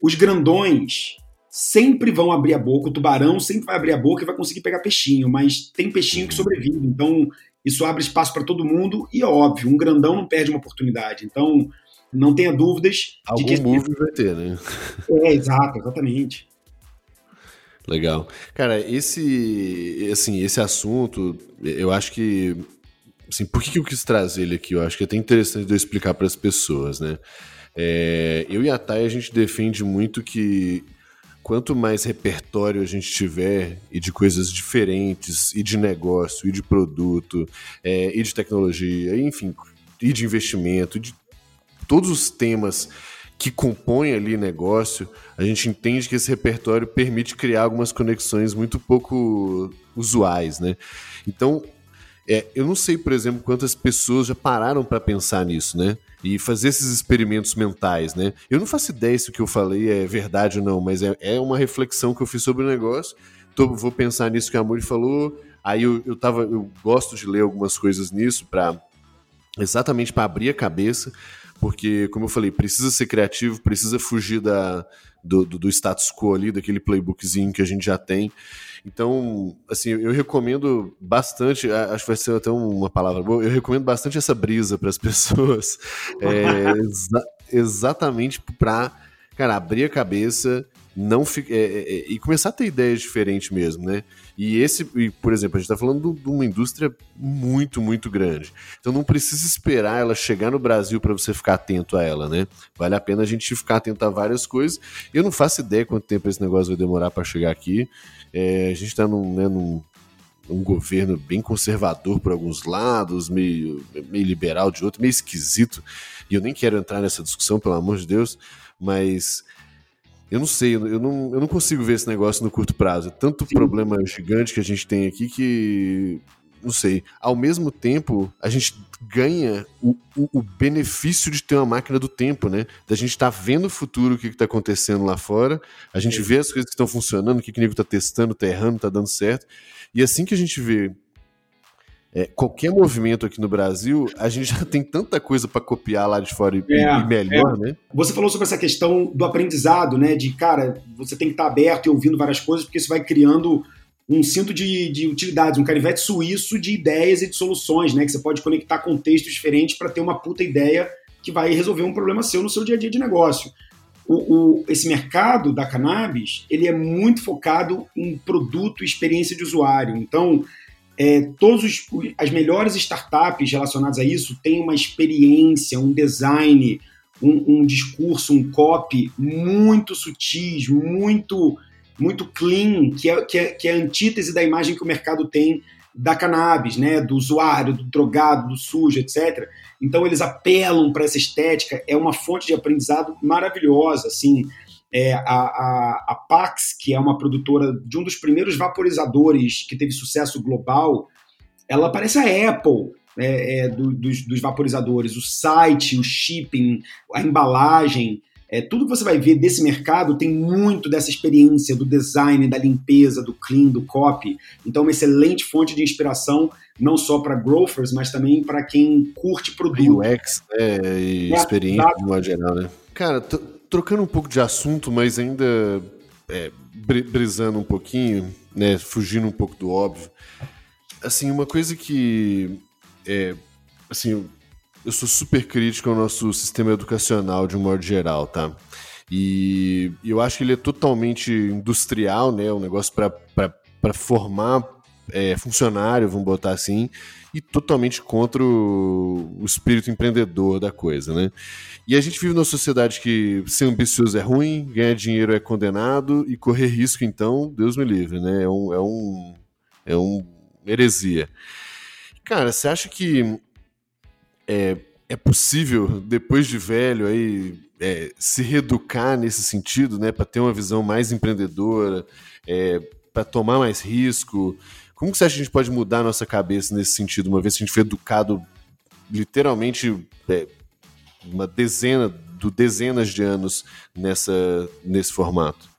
D: os grandões sempre vão abrir a boca, o tubarão sempre vai abrir a boca e vai conseguir pegar peixinho, mas tem peixinho que sobrevive, então isso abre espaço para todo mundo e é óbvio, um grandão não perde uma oportunidade, então não tenha dúvidas
B: Algum
D: de que...
B: move vai ter, né? <laughs>
D: É, exato, exatamente.
B: Legal. Cara, esse, assim, esse assunto, eu acho que, assim, por que eu quis trazer ele aqui? Eu acho que é até interessante de eu explicar para as pessoas, né? É, eu e a Thay, a gente defende muito que quanto mais repertório a gente tiver e de coisas diferentes, e de negócio, e de produto, é, e de tecnologia, enfim, e de investimento, de todos os temas que compõem ali negócio, a gente entende que esse repertório permite criar algumas conexões muito pouco usuais, né? Então, é, eu não sei, por exemplo, quantas pessoas já pararam para pensar nisso, né? E fazer esses experimentos mentais, né? Eu não faço ideia se o que eu falei é verdade ou não, mas é, é uma reflexão que eu fiz sobre o negócio. Tô, vou pensar nisso que a Amori falou. Aí eu, eu, tava, eu gosto de ler algumas coisas nisso para exatamente para abrir a cabeça, porque, como eu falei, precisa ser criativo, precisa fugir da, do, do, do status quo ali, daquele playbookzinho que a gente já tem. Então, assim, eu recomendo bastante, acho que vai ser até uma palavra boa, eu recomendo bastante essa brisa para as <laughs> pessoas, é, exa exatamente para, cara, abrir a cabeça não é, é, é, e começar a ter ideias diferentes mesmo, né? E esse, por exemplo, a gente está falando de uma indústria muito, muito grande. Então não precisa esperar ela chegar no Brasil para você ficar atento a ela, né? Vale a pena a gente ficar atento a várias coisas. Eu não faço ideia quanto tempo esse negócio vai demorar para chegar aqui. É, a gente está num, né, num um governo bem conservador por alguns lados, meio, meio liberal de outro, meio esquisito. E eu nem quero entrar nessa discussão, pelo amor de Deus, mas eu não sei, eu não, eu não consigo ver esse negócio no curto prazo. É tanto Sim. problema gigante que a gente tem aqui que. Não sei. Ao mesmo tempo, a gente ganha o, o, o benefício de ter uma máquina do tempo, né? Da gente estar tá vendo o futuro, o que está acontecendo lá fora, a gente vê as coisas que estão funcionando, o que, que o nego está testando, está errando, está dando certo. E assim que a gente vê é, qualquer movimento aqui no Brasil, a gente já tem tanta coisa para copiar lá de fora e, é, e melhor, é. né?
D: Você falou sobre essa questão do aprendizado, né? De, cara, você tem que estar aberto e ouvindo várias coisas, porque isso vai criando um cinto de, de utilidades, um canivete suíço de ideias e de soluções, né? Que você pode conectar contextos diferentes para ter uma puta ideia que vai resolver um problema seu no seu dia a dia de negócio. O, o, esse mercado da cannabis, ele é muito focado em produto e experiência de usuário. Então, é, todas as melhores startups relacionadas a isso têm uma experiência, um design, um, um discurso, um copy muito sutis, muito muito clean, que é, que, é, que é a antítese da imagem que o mercado tem da cannabis, né, do usuário, do drogado, do sujo, etc. Então eles apelam para essa estética, é uma fonte de aprendizado maravilhosa, assim. É, a, a, a, Pax, que é uma produtora de um dos primeiros vaporizadores que teve sucesso global, ela parece a Apple é, é, do, dos, dos, vaporizadores. O site, o shipping, a embalagem, é, tudo que você vai ver desse mercado tem muito dessa experiência do design, da limpeza, do clean, do copy. Então, uma excelente fonte de inspiração, não só para growthers, mas também para quem curte produto.
B: UX né, e é, experiência, de modo geral, né? Cara, trocando um pouco de assunto, mas ainda é, brisando um pouquinho, né, fugindo um pouco do óbvio. Assim, uma coisa que é, assim, eu sou super crítico ao nosso sistema educacional de um modo geral, tá? E eu acho que ele é totalmente industrial, né? Um negócio para formar é, funcionário, vamos botar assim, e totalmente contra o, o, espírito empreendedor da coisa, né? E a gente vive numa sociedade que ser ambicioso é ruim, ganhar dinheiro é condenado e correr risco, então, Deus me livre, né? É um, é um, é um heresia. Cara, você acha que é, é possível, depois de velho, aí, é, se reeducar nesse sentido, né? Para ter uma visão mais empreendedora, é, para tomar mais risco? Como que você acha que a gente pode mudar a nossa cabeça nesse sentido, uma vez que a gente foi educado literalmente é, uma dezena, do dezenas de anos nessa, nesse formato?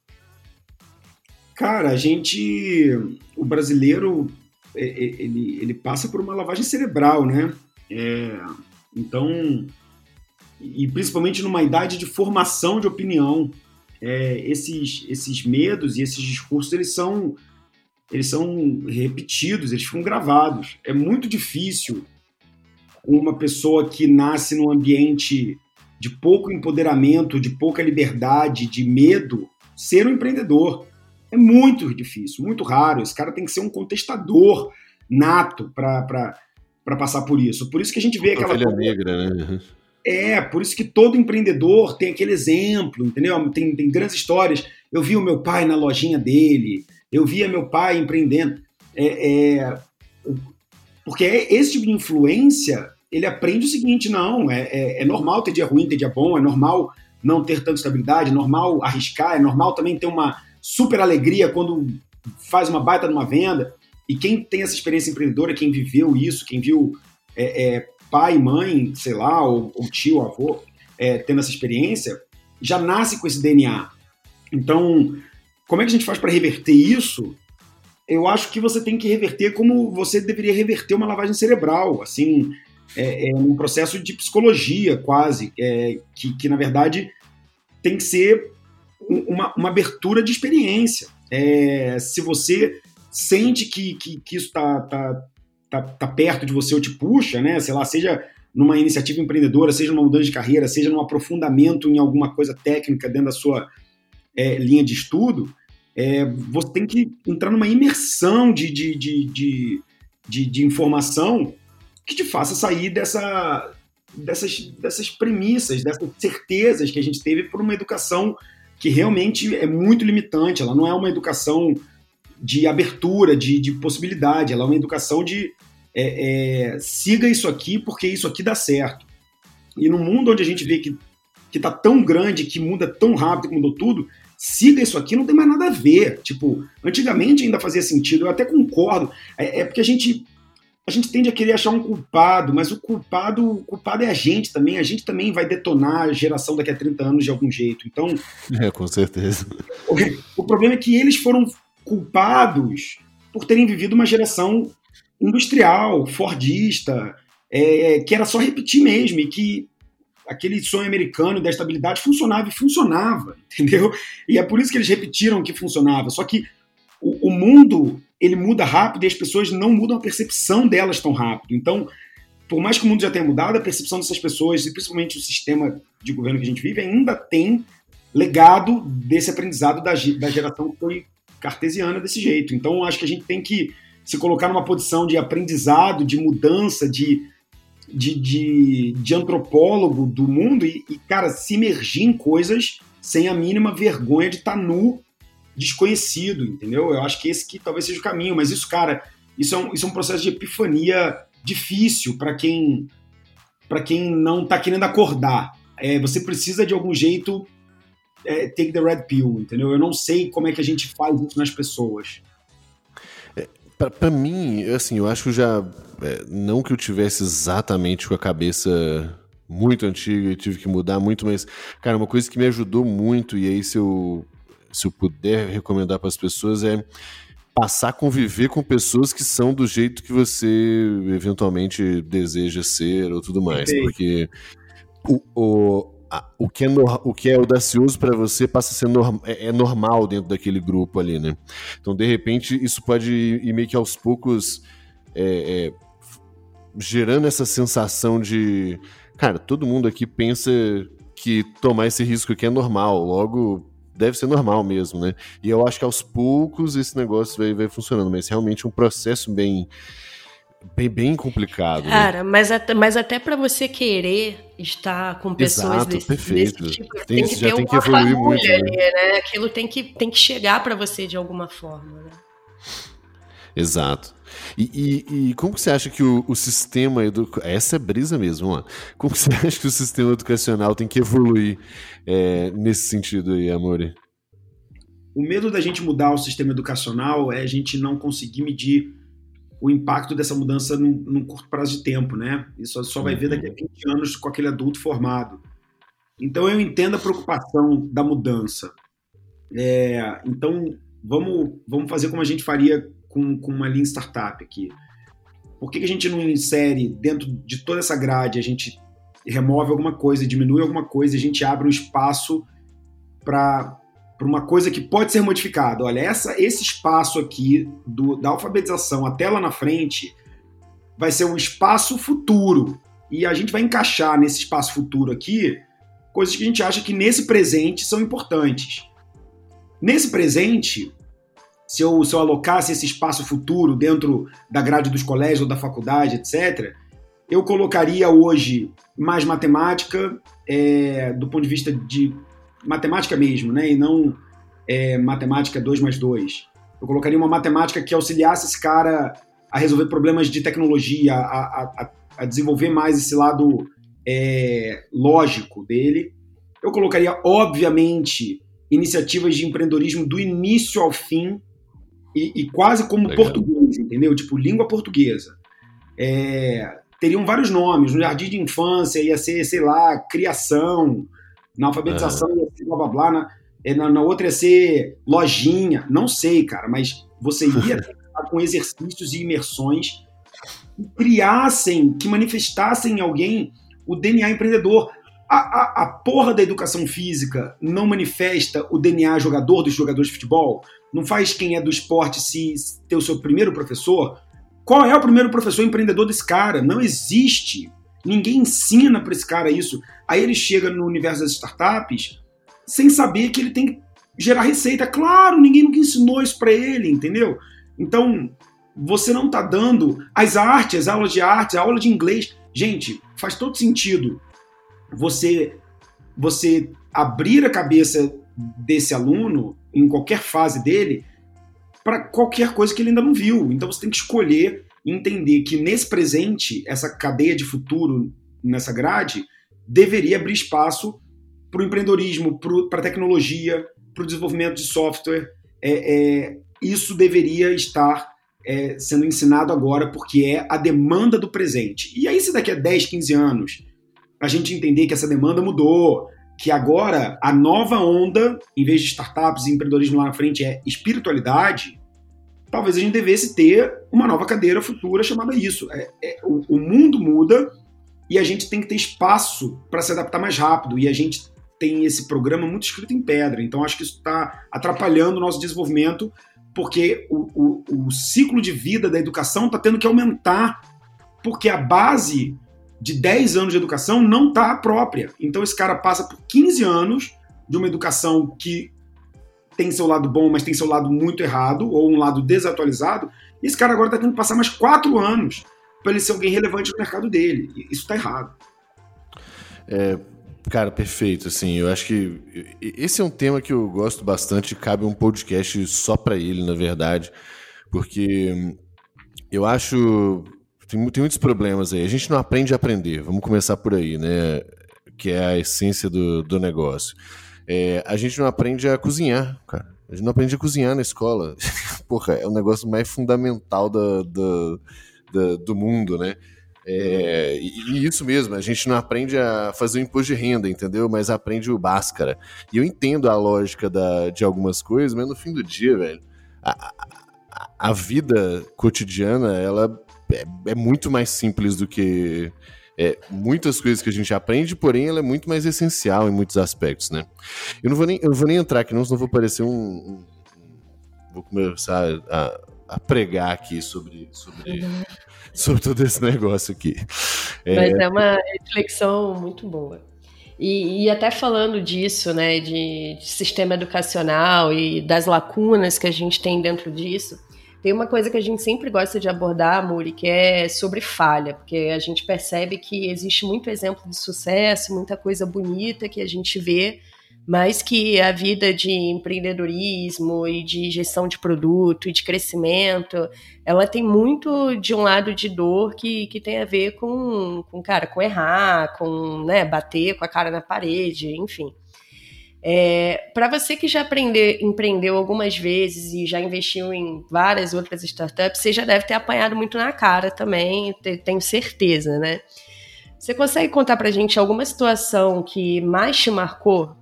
D: Cara, a gente. O brasileiro é, é, ele, ele passa por uma lavagem cerebral, né? É, então, e principalmente numa idade de formação de opinião, é, esses, esses medos e esses discursos eles são eles são repetidos, eles ficam gravados. É muito difícil uma pessoa que nasce num ambiente de pouco empoderamento, de pouca liberdade, de medo, ser um empreendedor. É muito difícil, muito raro. Esse cara tem que ser um contestador nato para passar por isso. Por isso que a gente vê aquela.
B: Coisa... negra, né?
D: É, por isso que todo empreendedor tem aquele exemplo, entendeu? Tem, tem grandes histórias. Eu vi o meu pai na lojinha dele, eu via meu pai empreendendo. É, é, porque esse tipo de influência, ele aprende o seguinte: não, é, é, é, normal ter dia ruim, ter dia bom, é normal não ter tanta estabilidade, é normal arriscar, é normal também ter uma super alegria quando faz uma baita numa venda. E quem tem essa experiência empreendedora, quem viveu isso, quem viu é, é, pai, mãe, sei lá, ou, ou tio, avô, é, tendo essa experiência, já nasce com esse DNA. Então, como é que a gente faz para reverter isso? Eu acho que você tem que reverter como você deveria reverter uma lavagem cerebral, assim, é, é um processo de psicologia quase, é, que, que na verdade tem que ser uma, uma abertura de experiência. É, se você sente que, que, que isso está tá, tá, tá perto de você ou te puxa, né? Sei lá, seja numa iniciativa empreendedora, seja numa mudança de carreira, seja num aprofundamento em alguma coisa técnica dentro da sua é, linha de estudo, é, você tem que entrar numa imersão de, de, de, de, de, de informação que te faça sair dessa, dessas, dessas premissas, dessas certezas que a gente teve por uma educação que realmente é muito limitante. Ela não é uma educação de abertura, de, de possibilidade. Ela é uma educação de é, é, siga isso aqui porque isso aqui dá certo. E no mundo onde a gente vê que que tá tão grande, que muda tão rápido, que mudou tudo, siga isso aqui, não tem mais nada a ver. Tipo, antigamente ainda fazia sentido, eu até concordo. É, é porque a gente a gente tende a querer achar um culpado, mas o culpado, o culpado é a gente também. A gente também vai detonar a geração daqui a 30 anos de algum jeito. Então.
B: É, com certeza.
D: O, o problema é que eles foram culpados por terem vivido uma geração industrial, fordista, é, que era só repetir mesmo, e que aquele sonho americano da estabilidade funcionava e funcionava, <laughs> entendeu? E é por isso que eles repetiram que funcionava. Só que o, o mundo ele muda rápido e as pessoas não mudam a percepção delas tão rápido. Então, por mais que o mundo já tenha mudado, a percepção dessas pessoas, e principalmente o sistema de governo que a gente vive, ainda tem legado desse aprendizado da, da geração que foi cartesiana desse jeito. Então, acho que a gente tem que se colocar numa posição de aprendizado, de mudança, de, de, de, de antropólogo do mundo e, e, cara, se imergir em coisas sem a mínima vergonha de estar tá nu desconhecido, entendeu? Eu acho que esse que talvez seja o caminho, mas isso, cara, isso é um, isso é um processo de epifania difícil para quem para quem não está querendo acordar. É, você precisa de algum jeito é, take the red pill, entendeu? Eu não sei como é que a gente faz isso nas pessoas.
B: É, para mim, assim, eu acho que já é, não que eu tivesse exatamente com a cabeça muito antiga e tive que mudar muito, mas cara, uma coisa que me ajudou muito e aí se eu se eu puder recomendar para as pessoas, é passar a conviver com pessoas que são do jeito que você eventualmente deseja ser ou tudo mais. Porque o, o, a, o, que, é no, o que é audacioso para você passa a ser norm, é, é, normal dentro daquele grupo ali, né? Então, de repente, isso pode ir meio que aos poucos é, é, gerando essa sensação de. Cara, todo mundo aqui pensa que tomar esse risco aqui é normal, logo deve ser normal mesmo, né? E eu acho que aos poucos esse negócio vai, vai funcionando, mas realmente um processo bem bem, bem complicado.
C: Né? Cara, né? mas, até, mas até para você querer estar com pessoas
B: Exato,
C: desse,
B: perfeito.
C: desse tipo, tem, tem que ter tem uma que muito, né? ali, né? Aquilo tem que, tem que chegar para você de alguma forma, né?
B: Exato. E, e, e, como que você acha que o, o sistema educacional. Essa é brisa mesmo, lá. Como que você <laughs> acha que o sistema educacional tem que evoluir é, nesse sentido aí, Amore?
D: O medo da gente mudar o sistema educacional é a gente não conseguir medir o impacto dessa mudança num, num curto prazo de tempo, né? Isso só vai ver daqui a 20 uhum. anos com aquele adulto formado. Então eu entendo a preocupação da mudança. É, então vamos, vamos fazer como a gente faria com, com uma linha startup aqui. Por que, que a gente não insere dentro de toda essa grade, a gente remove alguma coisa, diminui alguma coisa, a gente abre um espaço para uma coisa que pode ser modificada. Olha, essa, esse espaço aqui do, da alfabetização até lá na frente vai ser um espaço futuro. E a gente vai encaixar nesse espaço futuro aqui coisas que a gente acha que nesse presente são importantes. Nesse presente, se eu, se eu alocasse esse espaço futuro dentro da grade dos colégios ou da faculdade, etc., eu colocaria hoje mais matemática, é, do ponto de vista de matemática mesmo, né? E não é, matemática 2 mais 2. Eu colocaria uma matemática que auxiliasse esse cara a resolver problemas de tecnologia, a, a, a desenvolver mais esse lado é, lógico dele. Eu colocaria, obviamente, iniciativas de empreendedorismo do início ao fim, e, e quase como Legal. português, entendeu? Tipo, língua portuguesa. É, teriam vários nomes. No jardim de infância ia ser, sei lá, criação. Na alfabetização ia ser blá blá blá. Na, é, na, na, outra ia ser lojinha. Não sei, cara, mas você ia <laughs> com exercícios e imersões que criassem, que manifestassem em alguém o DNA empreendedor. A, a, a, porra da educação física não manifesta o DNA jogador dos jogadores de futebol? Não faz quem é do esporte se ter o seu primeiro professor? Qual é o primeiro professor empreendedor desse cara? Não existe. Ninguém ensina para esse cara isso. Aí ele chega no universo das startups sem saber que ele tem que gerar receita. Claro, ninguém nunca ensinou isso para ele, entendeu? Então, você não está dando as artes, as aulas de arte, a aula de inglês. Gente, faz todo sentido você você abrir a cabeça desse aluno em qualquer fase dele para qualquer coisa que ele ainda não viu. Então você tem que escolher entender que nesse presente, essa cadeia de futuro nessa grade deveria abrir espaço para o empreendedorismo, para a tecnologia, para o desenvolvimento de software. É, é, isso deveria estar é, sendo ensinado agora, porque é a demanda do presente. E aí, se daqui a 10, 15 anos a gente entender que essa demanda mudou, que agora a nova onda, em vez de startups e empreendedorismo lá na frente, é espiritualidade, talvez a gente devesse ter uma nova cadeira futura chamada isso. É, é, o, o, mundo muda e a gente tem que ter espaço para se adaptar mais rápido. E a gente tem esse programa muito escrito em pedra. Então acho que isso está atrapalhando o nosso desenvolvimento, porque o, o, o ciclo de vida da educação está tendo que aumentar, porque a base de 10 anos de educação não está própria. Então esse cara passa por 15 anos de uma educação que tem seu lado bom, mas tem seu lado muito errado, ou um lado desatualizado, e esse cara agora está tendo que passar mais 4 anos para ele ser alguém relevante no mercado dele. Isso está errado.
B: É, cara, perfeito. Assim, eu acho que esse é um tema que eu gosto bastante. Cabe um podcast só para ele, na verdade, porque eu acho tem, tem muitos problemas aí. A gente não aprende a aprender. Vamos começar por aí, né? Que é a essência do, do negócio. É, a gente não aprende a cozinhar, cara. A gente não aprende a cozinhar na escola. <laughs> Porra, é o negócio mais fundamental da, do mundo, né? É, e, e, isso mesmo, a gente não aprende a fazer o imposto de renda, entendeu? Mas aprende o báscara. E eu entendo a lógica da, de algumas coisas, mas no fim do dia, velho, a, a, a vida cotidiana, ela é, é muito mais simples do que é, muitas coisas que a gente aprende, porém ela é muito mais essencial em muitos aspectos, né? Eu não vou nem, eu vou nem entrar aqui, não, senão vou parecer um, um vou começar a, a, pregar aqui sobre, sobre, <laughs> sobre todo esse negócio aqui.
C: É... Mas é uma reflexão muito boa. E, e, até falando disso, né, de, de, sistema educacional e das lacunas que a gente tem dentro disso, tem uma coisa que a gente sempre gosta de abordar, Muri, que é sobre falha, porque a gente percebe que existe muito exemplo de sucesso, muita coisa bonita que a gente vê, mas que a vida de empreendedorismo e de gestão de produto e de crescimento, ela tem muito de um lado de dor que, que tem a ver com, com cara, com errar, com né, bater com a cara na parede, enfim. É, para você que já aprender, empreendeu algumas vezes e já investiu em várias outras startups, você já deve ter apanhado muito na cara também, tenho certeza, né? Você consegue contar pra gente alguma situação que mais te marcou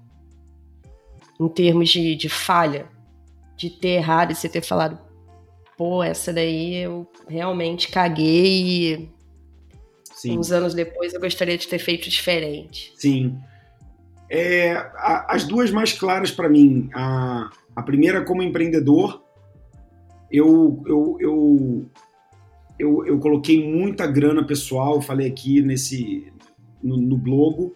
C: em termos de, de falha, de ter errado e você ter falado, pô, essa daí eu realmente caguei e Sim. uns anos depois eu gostaria de ter feito diferente.
D: Sim. É, a, as duas mais claras para mim. A, a primeira, como empreendedor, eu, eu, eu, eu, eu coloquei muita grana pessoal, falei aqui nesse no, no blog,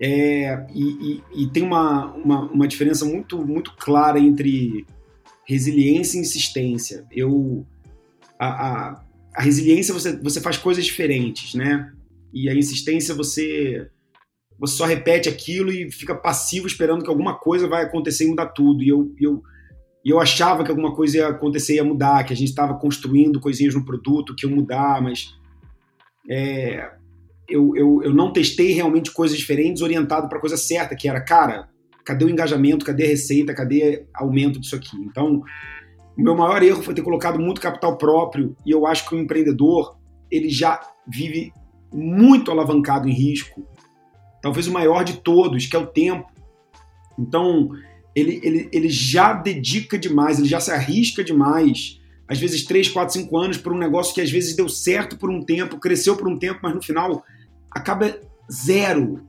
D: é, e, e, e, tem uma, uma, uma, diferença muito, muito clara entre resiliência e insistência. Eu, a, a, a resiliência você, você faz coisas diferentes, né? E a insistência você você só repete aquilo e fica passivo esperando que alguma coisa vai acontecer e mudar tudo. E eu, eu, eu achava que alguma coisa ia acontecer e ia mudar, que a gente estava construindo coisinhas no produto que iam mudar, mas é, eu, eu, eu não testei realmente coisas diferentes orientado para a coisa certa, que era, cara, cadê o engajamento, cadê a receita, cadê aumento disso aqui? Então, o meu maior erro foi ter colocado muito capital próprio e eu acho que o empreendedor ele já vive muito alavancado em risco talvez o maior de todos, que é o tempo. Então, ele, ele, ele já dedica demais, ele já se arrisca demais, às vezes 3, 4, 5 anos, por um negócio que às vezes deu certo por um tempo, cresceu por um tempo, mas no final acaba zero.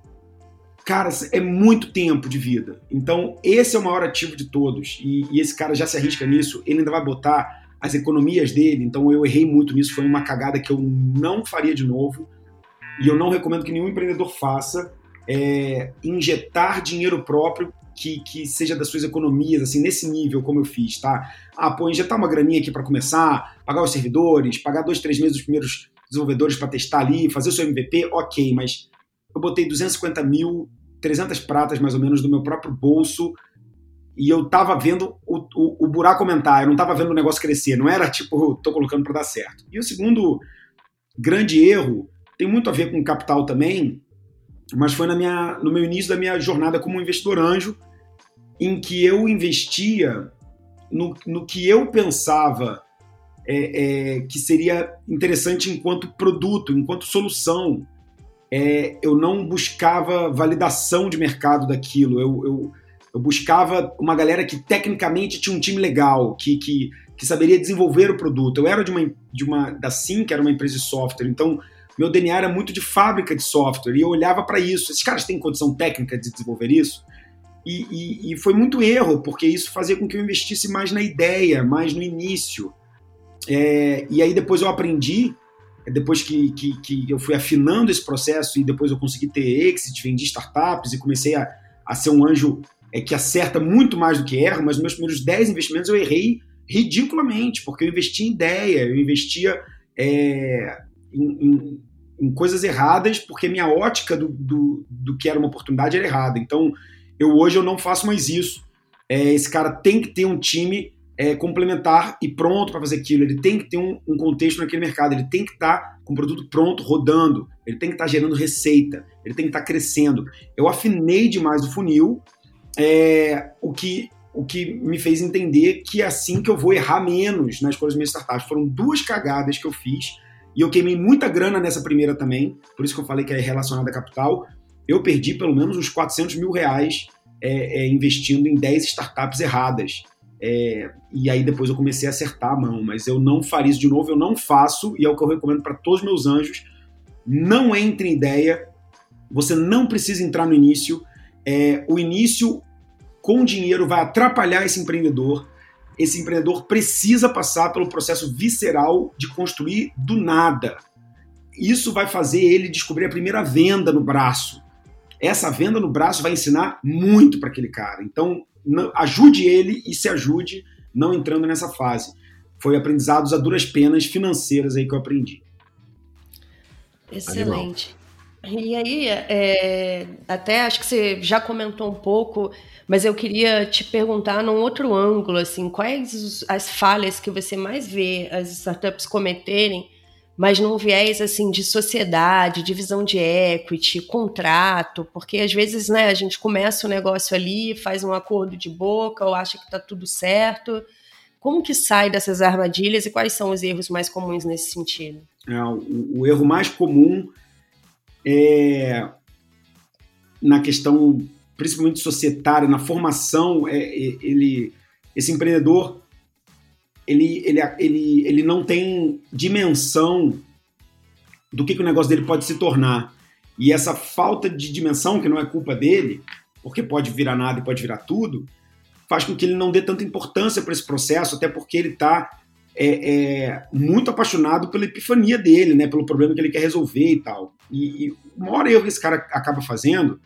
D: Cara, é muito tempo de vida. Então, esse é o maior ativo de todos. E, e esse cara já se arrisca nisso, ele ainda vai botar as economias dele. Então, eu errei muito nisso, foi uma cagada que eu não faria de novo. E eu não recomendo que nenhum empreendedor faça é, injetar dinheiro próprio que, que seja das suas economias, assim, nesse nível, como eu fiz, tá? Ah, pô, injetar uma graninha aqui para começar, pagar os servidores, pagar dois, três meses os primeiros desenvolvedores para testar ali, fazer o seu MVP, ok, mas eu botei 250 mil, 300 pratas mais ou menos do meu próprio bolso e eu tava vendo o, o, o, buraco aumentar, eu não tava vendo o negócio crescer, não era tipo, tô colocando para dar certo. E o segundo grande erro tem muito a ver com capital também, mas foi na minha, no meu início da minha jornada como investidor anjo, em que eu investia no, no que eu pensava é, é, que seria interessante enquanto produto, enquanto solução. É, eu não buscava validação de mercado daquilo, eu, eu, eu, buscava uma galera que tecnicamente tinha um time legal, que, que, que saberia desenvolver o produto. Eu era de uma, de uma da Sim, que era uma empresa de software, então meu DNA era muito de fábrica de software, e eu olhava para isso. Esses caras têm condição técnica de desenvolver isso? E, e, e, foi muito erro, porque isso fazia com que eu investisse mais na ideia, mais no início. É, e aí depois eu aprendi, depois que, que, que, eu fui afinando esse processo e depois eu consegui ter exit, vendi startups e comecei a, a ser um anjo é, que acerta muito mais do que erra, mas nos meus primeiros 10 investimentos eu errei ridiculamente, porque eu investia em ideia, eu investia é, em, em, em, coisas erradas, porque minha ótica do, do, do, que era uma oportunidade era errada. Então, eu hoje eu não faço mais isso. É, esse cara tem que ter um time é, complementar e pronto para fazer aquilo. Ele tem que ter um, um, contexto naquele mercado. Ele tem que estar tá com o produto pronto, rodando. Ele tem que estar tá gerando receita. Ele tem que estar tá crescendo. Eu afinei demais o funil, é, o que o que me fez entender que é assim que eu vou errar menos nas coisas minhas startups. Foram duas cagadas que eu fiz e eu queimei muita grana nessa primeira também, por isso que eu falei que é relacionada a capital. Eu perdi pelo menos uns 400 mil reais é, é, investindo em 10 startups erradas. É, e aí depois eu comecei a acertar a mão, mas eu não faria isso de novo, eu não faço, e é o que eu recomendo para todos os meus anjos. Não entre em ideia, você não precisa entrar no início. É, o início com dinheiro vai atrapalhar esse empreendedor. Esse empreendedor precisa passar pelo processo visceral de construir do nada. Isso vai fazer ele descobrir a primeira venda no braço. Essa venda no braço vai ensinar muito para aquele cara. Então, ajude ele e se ajude não entrando nessa fase. Foi aprendizados a duras penas financeiras aí que eu aprendi.
C: Excelente. Animal. E aí, é, até acho que você já comentou um pouco, mas eu queria te perguntar num outro ângulo, assim, quais as falhas que você mais vê as startups cometerem mas num viés assim de sociedade, divisão de equity, contrato, porque às vezes né, a gente começa o um negócio ali, faz um acordo de boca ou acha que está tudo certo. Como que sai dessas armadilhas e quais são os erros mais comuns nesse sentido?
D: É, o, o erro mais comum é na questão principalmente societária, na formação, é, é ele, esse empreendedor ele, ele, ele, ele não tem dimensão do que, que o negócio dele pode se tornar. E essa falta de dimensão, que não é culpa dele, porque pode virar nada e pode virar tudo, faz com que ele não dê tanta importância para esse processo, até porque ele está é, é, muito apaixonado pela epifania dele, né, pelo problema que ele quer resolver e tal. E, e o maior erro que esse cara acaba fazendo,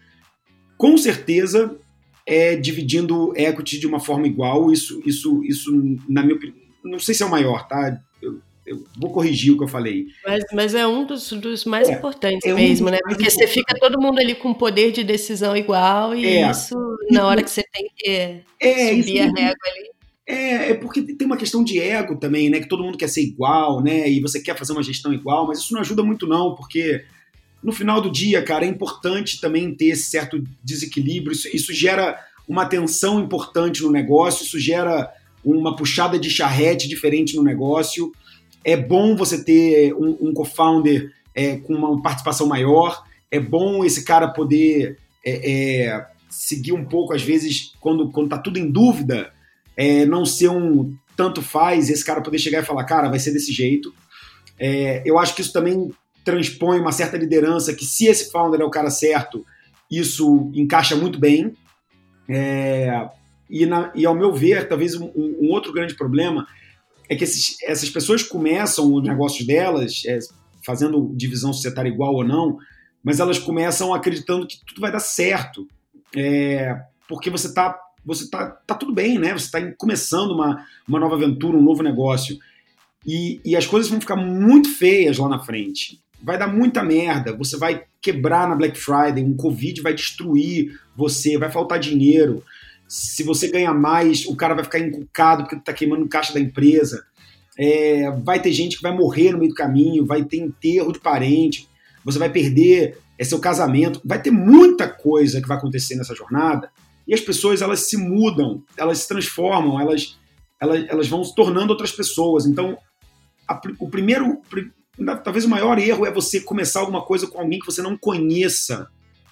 D: com certeza, é dividindo equity de uma forma igual. Isso, isso, isso na minha opinião, não sei se é o maior, tá? Eu, eu vou corrigir o que eu falei.
C: Mas, mas é um dos, dos mais é, importantes é mesmo, um né? Porque você fica todo mundo ali com poder de decisão igual e é. isso, na hora que você tem que é, subir a régua ali.
D: É, é porque tem uma questão de ego também, né? Que todo mundo quer ser igual, né? E você quer fazer uma gestão igual, mas isso não ajuda muito, não, porque no final do dia, cara, é importante também ter esse certo desequilíbrio. Isso, isso gera uma tensão importante no negócio, isso gera uma puxada de charrete diferente no negócio. É bom você ter um, um co-founder é, com uma participação maior. É bom esse cara poder é, é, seguir um pouco, às vezes, quando, quando tá tudo em dúvida, é, não ser um tanto faz, esse cara poder chegar e falar, cara, vai ser desse jeito. É, eu acho que isso também transpõe uma certa liderança, que se esse founder é o cara certo, isso encaixa muito bem. É, e, na, e ao meu ver, talvez um, um, outro grande problema é que esses, essas pessoas começam os negócios delas, é, fazendo divisão societária igual ou não, mas elas começam acreditando que tudo vai dar certo, é, porque você está você tá, tá tudo bem, né? Você está começando uma, uma nova aventura, um novo negócio. E, e as coisas vão ficar muito feias lá na frente. Vai dar muita merda. Você vai quebrar na Black Friday, um Covid vai destruir você, vai faltar dinheiro. Se você ganha mais, o cara vai ficar encucado porque está queimando caixa da empresa. É, vai ter gente que vai morrer no meio do caminho, vai ter enterro de parente, você vai perder é, seu casamento, vai ter muita coisa que vai acontecer nessa jornada e as pessoas elas se mudam, elas se transformam, elas, elas, elas vão se tornando outras pessoas. Então, a, o primeiro, talvez o maior erro é você começar alguma coisa com alguém que você não conheça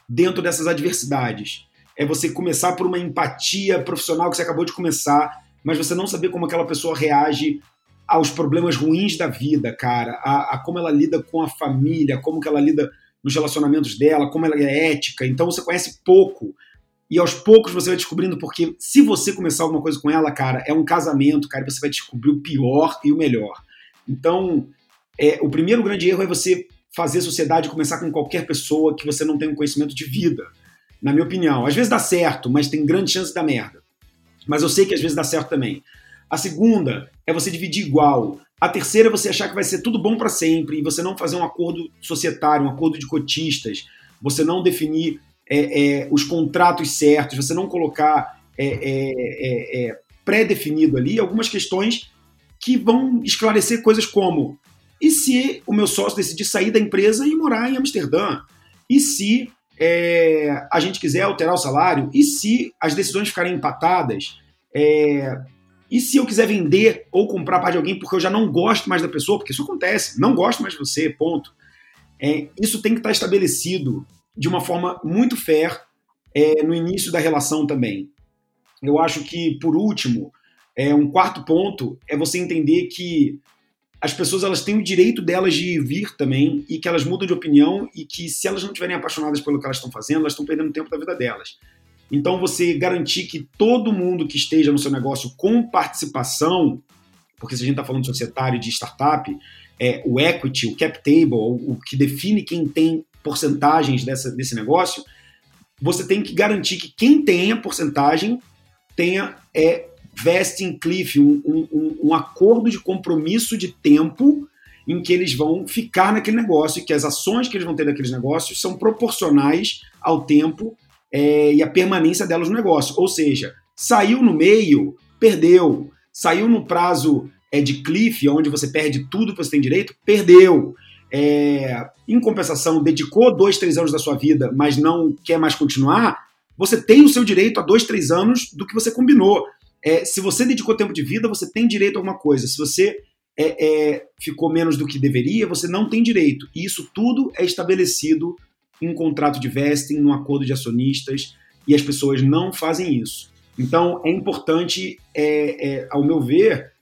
D: dentro dessas adversidades. É você começar por uma empatia profissional que você acabou de começar, mas você não saber como aquela pessoa reage aos problemas ruins da vida, cara, a, a como ela lida com a família, como que ela lida nos relacionamentos dela, como ela é ética. Então você conhece pouco. E aos poucos você vai descobrindo, porque se você começar alguma coisa com ela, cara, é um casamento, cara, você vai descobrir o pior e o melhor. Então, é, o primeiro grande erro é você fazer sociedade começar com qualquer pessoa que você não tem um conhecimento de vida, na minha opinião. Às vezes dá certo, mas tem grande chance dar merda. Mas eu sei que às vezes dá certo também. A segunda é você dividir igual. A terceira é você achar que vai ser tudo bom para sempre e você não fazer um acordo societário, um acordo de cotistas, você não definir é, é, os contratos certos, você não colocar é, é, é, é, pré-definido ali algumas questões que vão esclarecer coisas como e se o meu sócio decidir sair da empresa e morar em Amsterdã? E se a gente quiser alterar o salário? E se as decisões ficarem empatadas? E se eu quiser vender ou comprar parte de alguém porque eu já não gosto mais da pessoa, porque isso acontece, não gosto mais de você, ponto. É, isso tem que estar estabelecido de uma forma muito fair é, no início da relação também. Eu acho que, por último, é, um quarto ponto é você entender que as pessoas elas têm o direito delas de vir também e que elas mudam de opinião e que se elas não estiverem apaixonadas pelo que elas estão fazendo, elas estão perdendo tempo da vida delas. Então, você garantir que todo mundo que esteja no seu negócio com participação, porque se a gente está falando de societário de startup, é, o equity, o cap table, o, o que define quem tem porcentagens dessa, desse negócio, você tem que garantir que quem tenha porcentagem tenha é, vesting cliff, um, um, um acordo de compromisso de tempo em que eles vão ficar naquele negócio e que as ações que eles vão ter naqueles negócios são proporcionais ao tempo é, e a permanência delas no negócio. Ou seja, saiu no meio, perdeu. Saiu no prazo é, de cliff, onde você perde tudo que você tem direito, perdeu. É, em compensação, dedicou dois, três anos da sua vida, mas não quer mais continuar, você tem o seu direito a dois, três anos do que você combinou. É, se você dedicou tempo de vida, você tem direito a alguma coisa. Se você é, é, ficou menos do que deveria, você não tem direito. E isso tudo é estabelecido em um contrato de vesting, num acordo de acionistas, e as pessoas não fazem isso. Então, é importante, é, é, ao meu ver,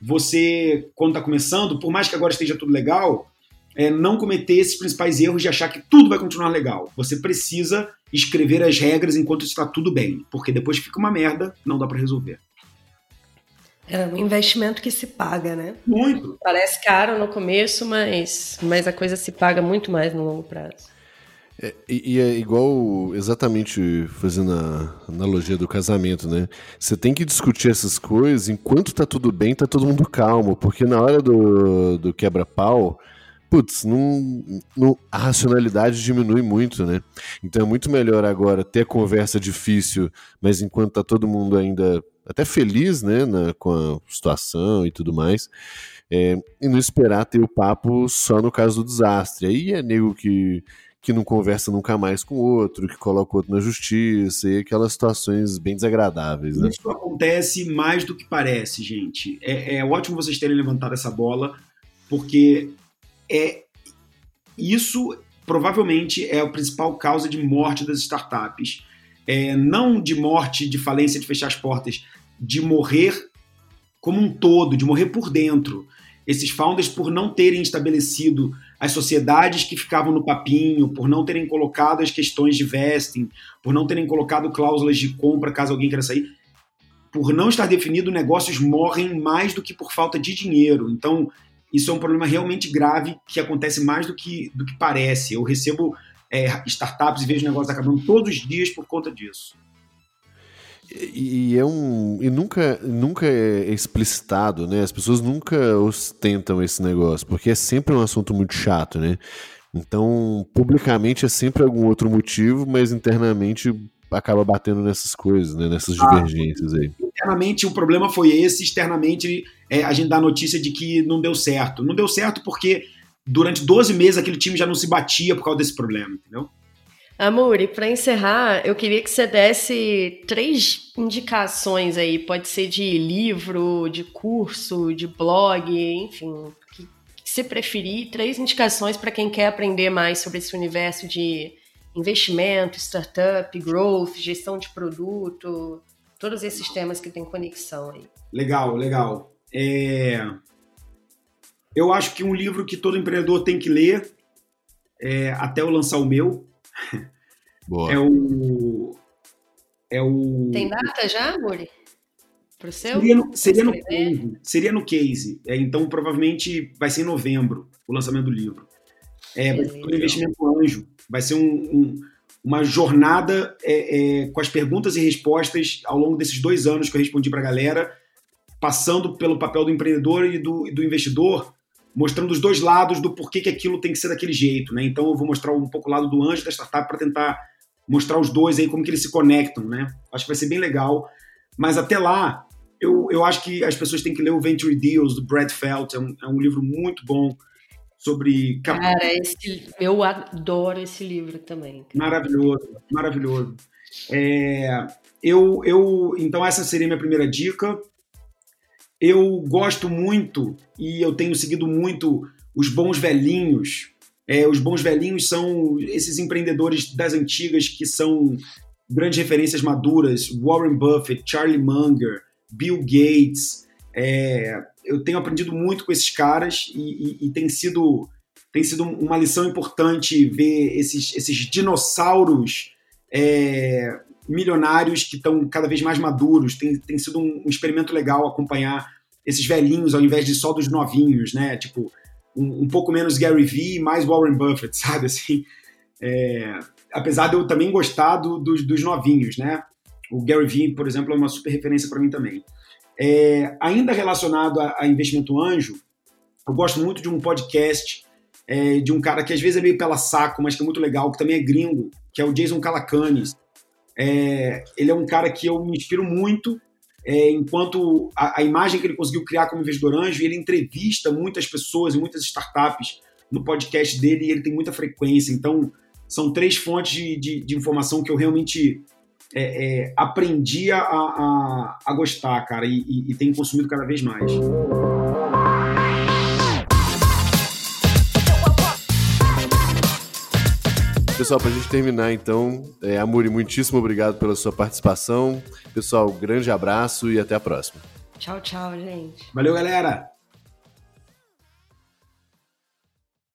D: você, quando está começando, por mais que agora esteja tudo legal, é, não cometer esses principais erros de achar que tudo vai continuar legal. Você precisa escrever as regras enquanto está tudo bem, porque depois fica uma merda, não dá para resolver.
C: É um investimento que se paga, né?
D: Muito.
C: Parece caro no começo, mas, mas a coisa se paga muito mais no longo prazo.
B: É, e, e, é igual exatamente fazendo a analogia do casamento, né? Você tem que discutir essas coisas enquanto tá tudo bem, tá todo mundo calmo, porque na hora do, do quebra-pau, putz, não, não, a racionalidade diminui muito, né? Então é muito melhor agora ter a conversa difícil, mas enquanto tá todo mundo ainda até feliz, né, na, com a situação e tudo mais, é, e não esperar ter o papo só no caso do desastre. Aí é nego que que não conversa nunca mais com o outro, que coloca o outro na justiça, e aquelas situações bem desagradáveis. Né?
D: Isso acontece mais do que parece, gente. É, é ótimo vocês terem levantado essa bola, porque é isso provavelmente é a principal causa de morte das startups. É, não de morte, de falência, de fechar as portas, de morrer como um todo, de morrer por dentro. Esses founders, por não terem estabelecido as sociedades que ficavam no papinho, por não terem colocado as questões de vesting, por não terem colocado cláusulas de compra caso alguém queira sair, por não estar definido, negócios morrem mais do que por falta de dinheiro. Então, isso é um problema realmente grave que acontece mais do que, do que parece. Eu recebo é, startups e vejo negócios acabando todos os dias por conta disso.
B: E, é um e nunca nunca é explicitado, né? As pessoas nunca ostentam esse negócio, porque é sempre um assunto muito chato, né? Então, publicamente é sempre algum outro motivo, mas internamente acaba batendo nessas coisas, né? Nessas ah, divergências aí.
D: Internamente o problema foi esse, externamente é, a gente dá a notícia de que não deu certo. Não deu certo porque durante 12 meses aquele time já não se batia por causa desse problema, entendeu?
C: Amor, e para encerrar, eu queria que você desse três indicações aí, pode ser de livro, de curso, de blog, enfim, que, que você preferir, três indicações para quem quer aprender mais sobre esse universo de investimento, startup, growth, gestão de produto, todos esses temas que têm conexão aí.
D: Legal, legal. É... Eu acho que um livro que todo empreendedor tem que ler, é... até eu lançar o meu, <laughs> Boa. É o. É o.
C: Tem data já, Muri? Pro seu?
D: Seria no, seria no case. Seria no case. É, então, provavelmente vai ser em novembro o lançamento do livro. É, vai ser um investimento anjo. Vai ser um, um, uma jornada é, é, com as perguntas e respostas ao longo desses dois anos que eu respondi para a galera, passando pelo papel do empreendedor e do, do investidor, mostrando os dois lados do porquê que aquilo tem que ser daquele jeito, né? Então eu vou mostrar um pouco o lado do anjo da startup para tentar mostrar os dois aí como que eles se conectam, né? Acho que vai ser bem legal. Mas até lá, eu, eu acho que as pessoas têm que ler o Venture Deals do Brad Felt, é um, é um livro muito bom sobre
C: cara esse, eu adoro esse livro também
D: maravilhoso maravilhoso é, eu eu então essa seria minha primeira dica eu gosto muito e eu tenho seguido muito os bons velhinhos. É, os bons velhinhos são esses empreendedores das antigas que são grandes referências maduras: Warren Buffett, Charlie Munger, Bill Gates. É, eu tenho aprendido muito com esses caras e, e, e, tem sido tem sido uma lição importante ver esses, esses dinossauros é, milionários que estão cada vez mais maduros. Tem, tem sido um, um, experimento legal acompanhar esses velhinhos ao invés de só dos novinhos, né? Tipo, um, um pouco menos Gary Vee e mais Warren Buffett, <laughs> sabe? Assim, é, apesar de eu também gostar do, dos, dos novinhos, né? O Gary Vee, por exemplo, é uma super referência para mim também. É, ainda relacionado a, a, investimento anjo, eu gosto muito de um podcast é, de um cara que às vezes é meio pela saco, mas que é muito legal, que também é gringo, que é o Jason Calacanis. É, ele é um cara que eu me inspiro muito, é, enquanto a, a, imagem que ele conseguiu criar como investidor anjo, ele entrevista muitas pessoas e muitas startups no podcast dele e ele tem muita frequência. Então, são três fontes de, de, de informação que eu realmente é, é, aprendi a, a, a, gostar, cara, e, e, e tenho consumido cada vez mais.
B: Pessoal, para a gente terminar, então, é, Amuri, muitíssimo obrigado pela sua participação. Pessoal, grande abraço e até a próxima.
C: Tchau, tchau, gente.
D: Valeu, galera!